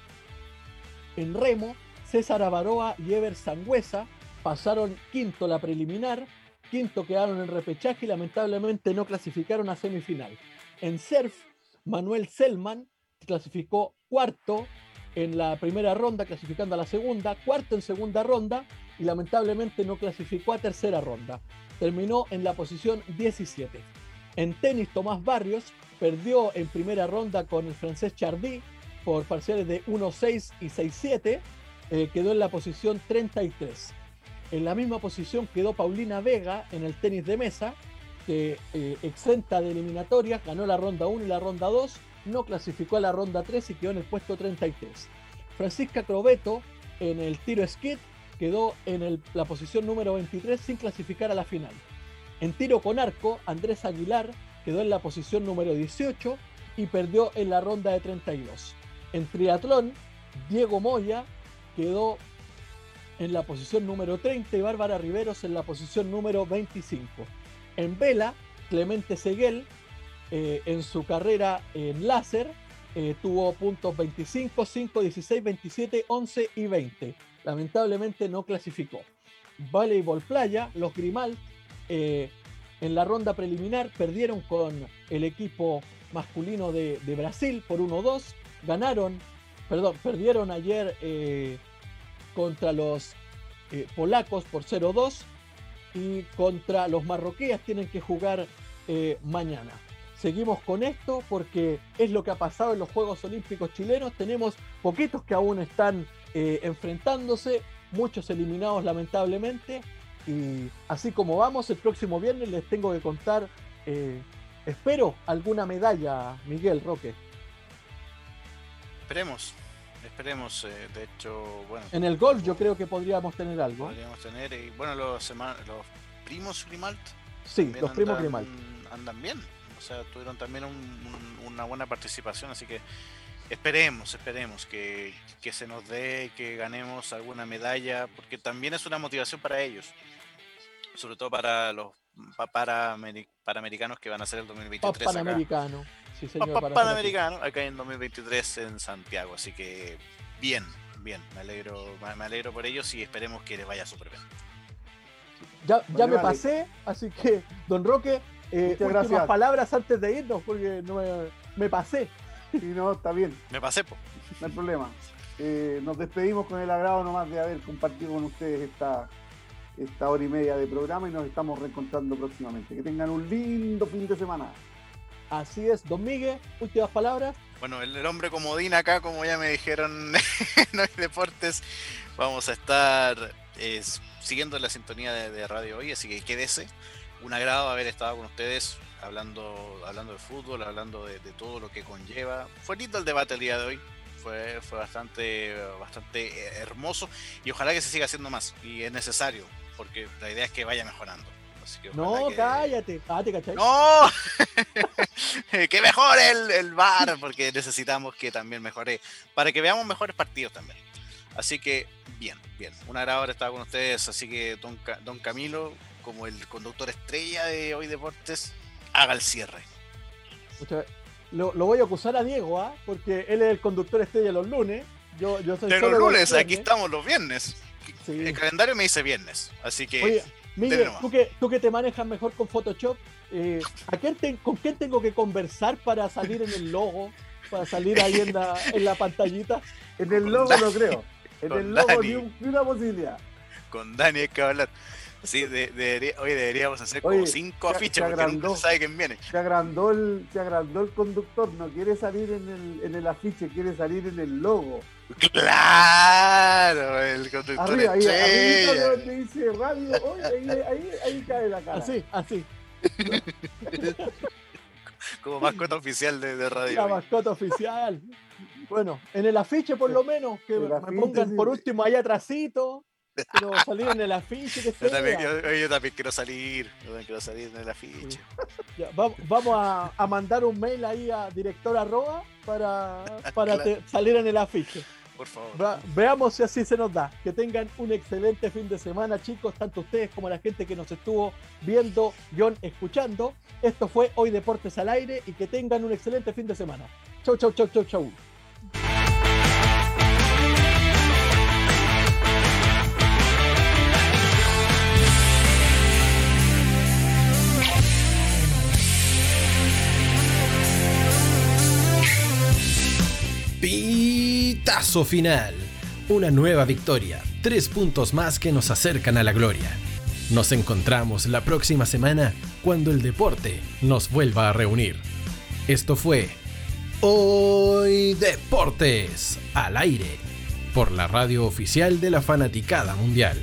En remo, César Avaroa y Ever Sangüesa pasaron quinto la preliminar, quinto quedaron en repechaje y lamentablemente no clasificaron a semifinal. En surf, Manuel Selman clasificó cuarto en la primera ronda, clasificando a la segunda, cuarto en segunda ronda y lamentablemente no clasificó a tercera ronda. Terminó en la posición 17. En tenis, Tomás Barrios perdió en primera ronda con el francés Chardy por parciales de 1-6 y 6-7. Eh, quedó en la posición 33. En la misma posición quedó Paulina Vega en el tenis de mesa, que eh, exenta de eliminatorias, ganó la ronda 1 y la ronda 2, no clasificó a la ronda 3 y quedó en el puesto 33. Francisca Crobeto en el tiro skid quedó en la posición número 23 sin clasificar a la final. En tiro con arco, Andrés Aguilar quedó en la posición número 18 y perdió en la ronda de 32. En triatlón, Diego Moya quedó en la posición número 30 y Bárbara Riveros en la posición número 25. En vela, Clemente Seguel eh, en su carrera en láser eh, tuvo puntos 25, 5, 16, 27, 11 y 20. Lamentablemente no clasificó. Voleibol Playa, los Grimald eh, en la ronda preliminar perdieron con el equipo masculino de, Brasil por 1-2. Ganaron, perdón, perdieron ayer contra los polacos por 0-2 y contra los marroquíes tienen que jugar mañana seguimos con esto porque es lo que ha pasado en los Juegos Olímpicos chilenos. Tenemos poquitos que aún están eh, enfrentándose, muchos eliminados lamentablemente. Y así como vamos, el próximo viernes les tengo que contar, eh, espero, alguna medalla, Miguel Roque. Esperemos, esperemos. Eh, de hecho, bueno. En el golf yo creo que podríamos tener algo. Podríamos tener, y bueno, los, los primos Grimalt. Sí, los primos Grimalt. Andan bien o sea, tuvieron también una buena participación, así que esperemos, esperemos que, se nos dé, que ganemos alguna medalla, porque también es una motivación para ellos, sobre todo para los para, panamericanos que van a ser el 2023. Panamericano, sí señor. Panamericano, acá en 2023 en Santiago, así que bien, bien, me alegro, me alegro por ellos y esperemos que les vaya súper bien. Ya, ya me pasé, así que, don Roque, eh, últimas palabras antes de irnos, porque no me, pasé. Y no, está bien. Me pasé, po. No hay problema. Eh, nos despedimos con el agrado nomás de haber compartido con ustedes esta, esta hora y media de programa y nos estamos reencontrando próximamente. Que tengan un lindo fin de semana. Así es, don Miguel, últimas palabras. Bueno, el, hombre comodín acá, como ya me dijeron [LAUGHS] en Deportes, vamos a estar eh, siguiendo la sintonía de, radio hoy, así que quédese un agrado haber estado con ustedes hablando, hablando de fútbol, hablando de, todo lo que conlleva. Fue lindo el debate el día de hoy. Fue, fue bastante, bastante hermoso y ojalá que se siga haciendo más. Y es necesario, porque la idea es que vaya mejorando. No, cállate, cállate, ¿cachai? ¡No! [LAUGHS] que mejore el, el bar, porque necesitamos que también mejore, para que veamos mejores partidos también. Así que, bien, bien. Un agrado haber estado con ustedes. Así que, don, don Camilo, como el conductor estrella de Hoy Deportes, haga el cierre. Lo, lo, voy a acusar a Diego, ¿ah? porque él es el conductor estrella los lunes. Yo, yo soy de los lunes, aquí estamos los viernes. El calendario me dice viernes, así que. Oye, Miguel, tú que, tú que te manejas mejor con Photoshop, eh, ¿a quién ¿con quién tengo que conversar para salir en el logo? Para salir ahí en la, en la pantallita. En el logo no creo. En el logo ni, una posibilidad. Con Dani hay que hablar. Sí, de, hoy deberíamos hacer como cinco afiches porque no sabe quién viene. Se agrandó, el, se agrandó el conductor, no quiere salir en el, en el afiche, quiere salir en el logo. Claro, el conductor Arriba, ahí, ahí donde dice radio, hoy, ahí, ahí, ahí, cae la cara. Así, así. [LAUGHS] como mascota oficial de, de radio. La mascota oficial. Bueno, en el afiche por lo menos, que me pongan por último ahí atrásito Quiero salir en el afiche. Que [LAUGHS] yo, también, yo, también, quiero salir. Yo también quiero salir en el afiche. vamos a, a, mandar un mail ahí a director arroba para, para [LAUGHS] salir en el afiche. Por favor. veamos si así se nos da. Que tengan un excelente fin de semana, chicos, tanto ustedes como la gente que nos estuvo viendo, John, escuchando. Esto fue Hoy Deportes al Aire y que tengan un excelente fin de semana. Chau, chau, chau, chau, chau. Pitazo final. Una nueva victoria. Tres puntos más que nos acercan a la gloria. Nos encontramos la próxima semana cuando el deporte nos vuelva a reunir. Esto fue Hoy Deportes al aire por la radio oficial de la Fanaticada Mundial.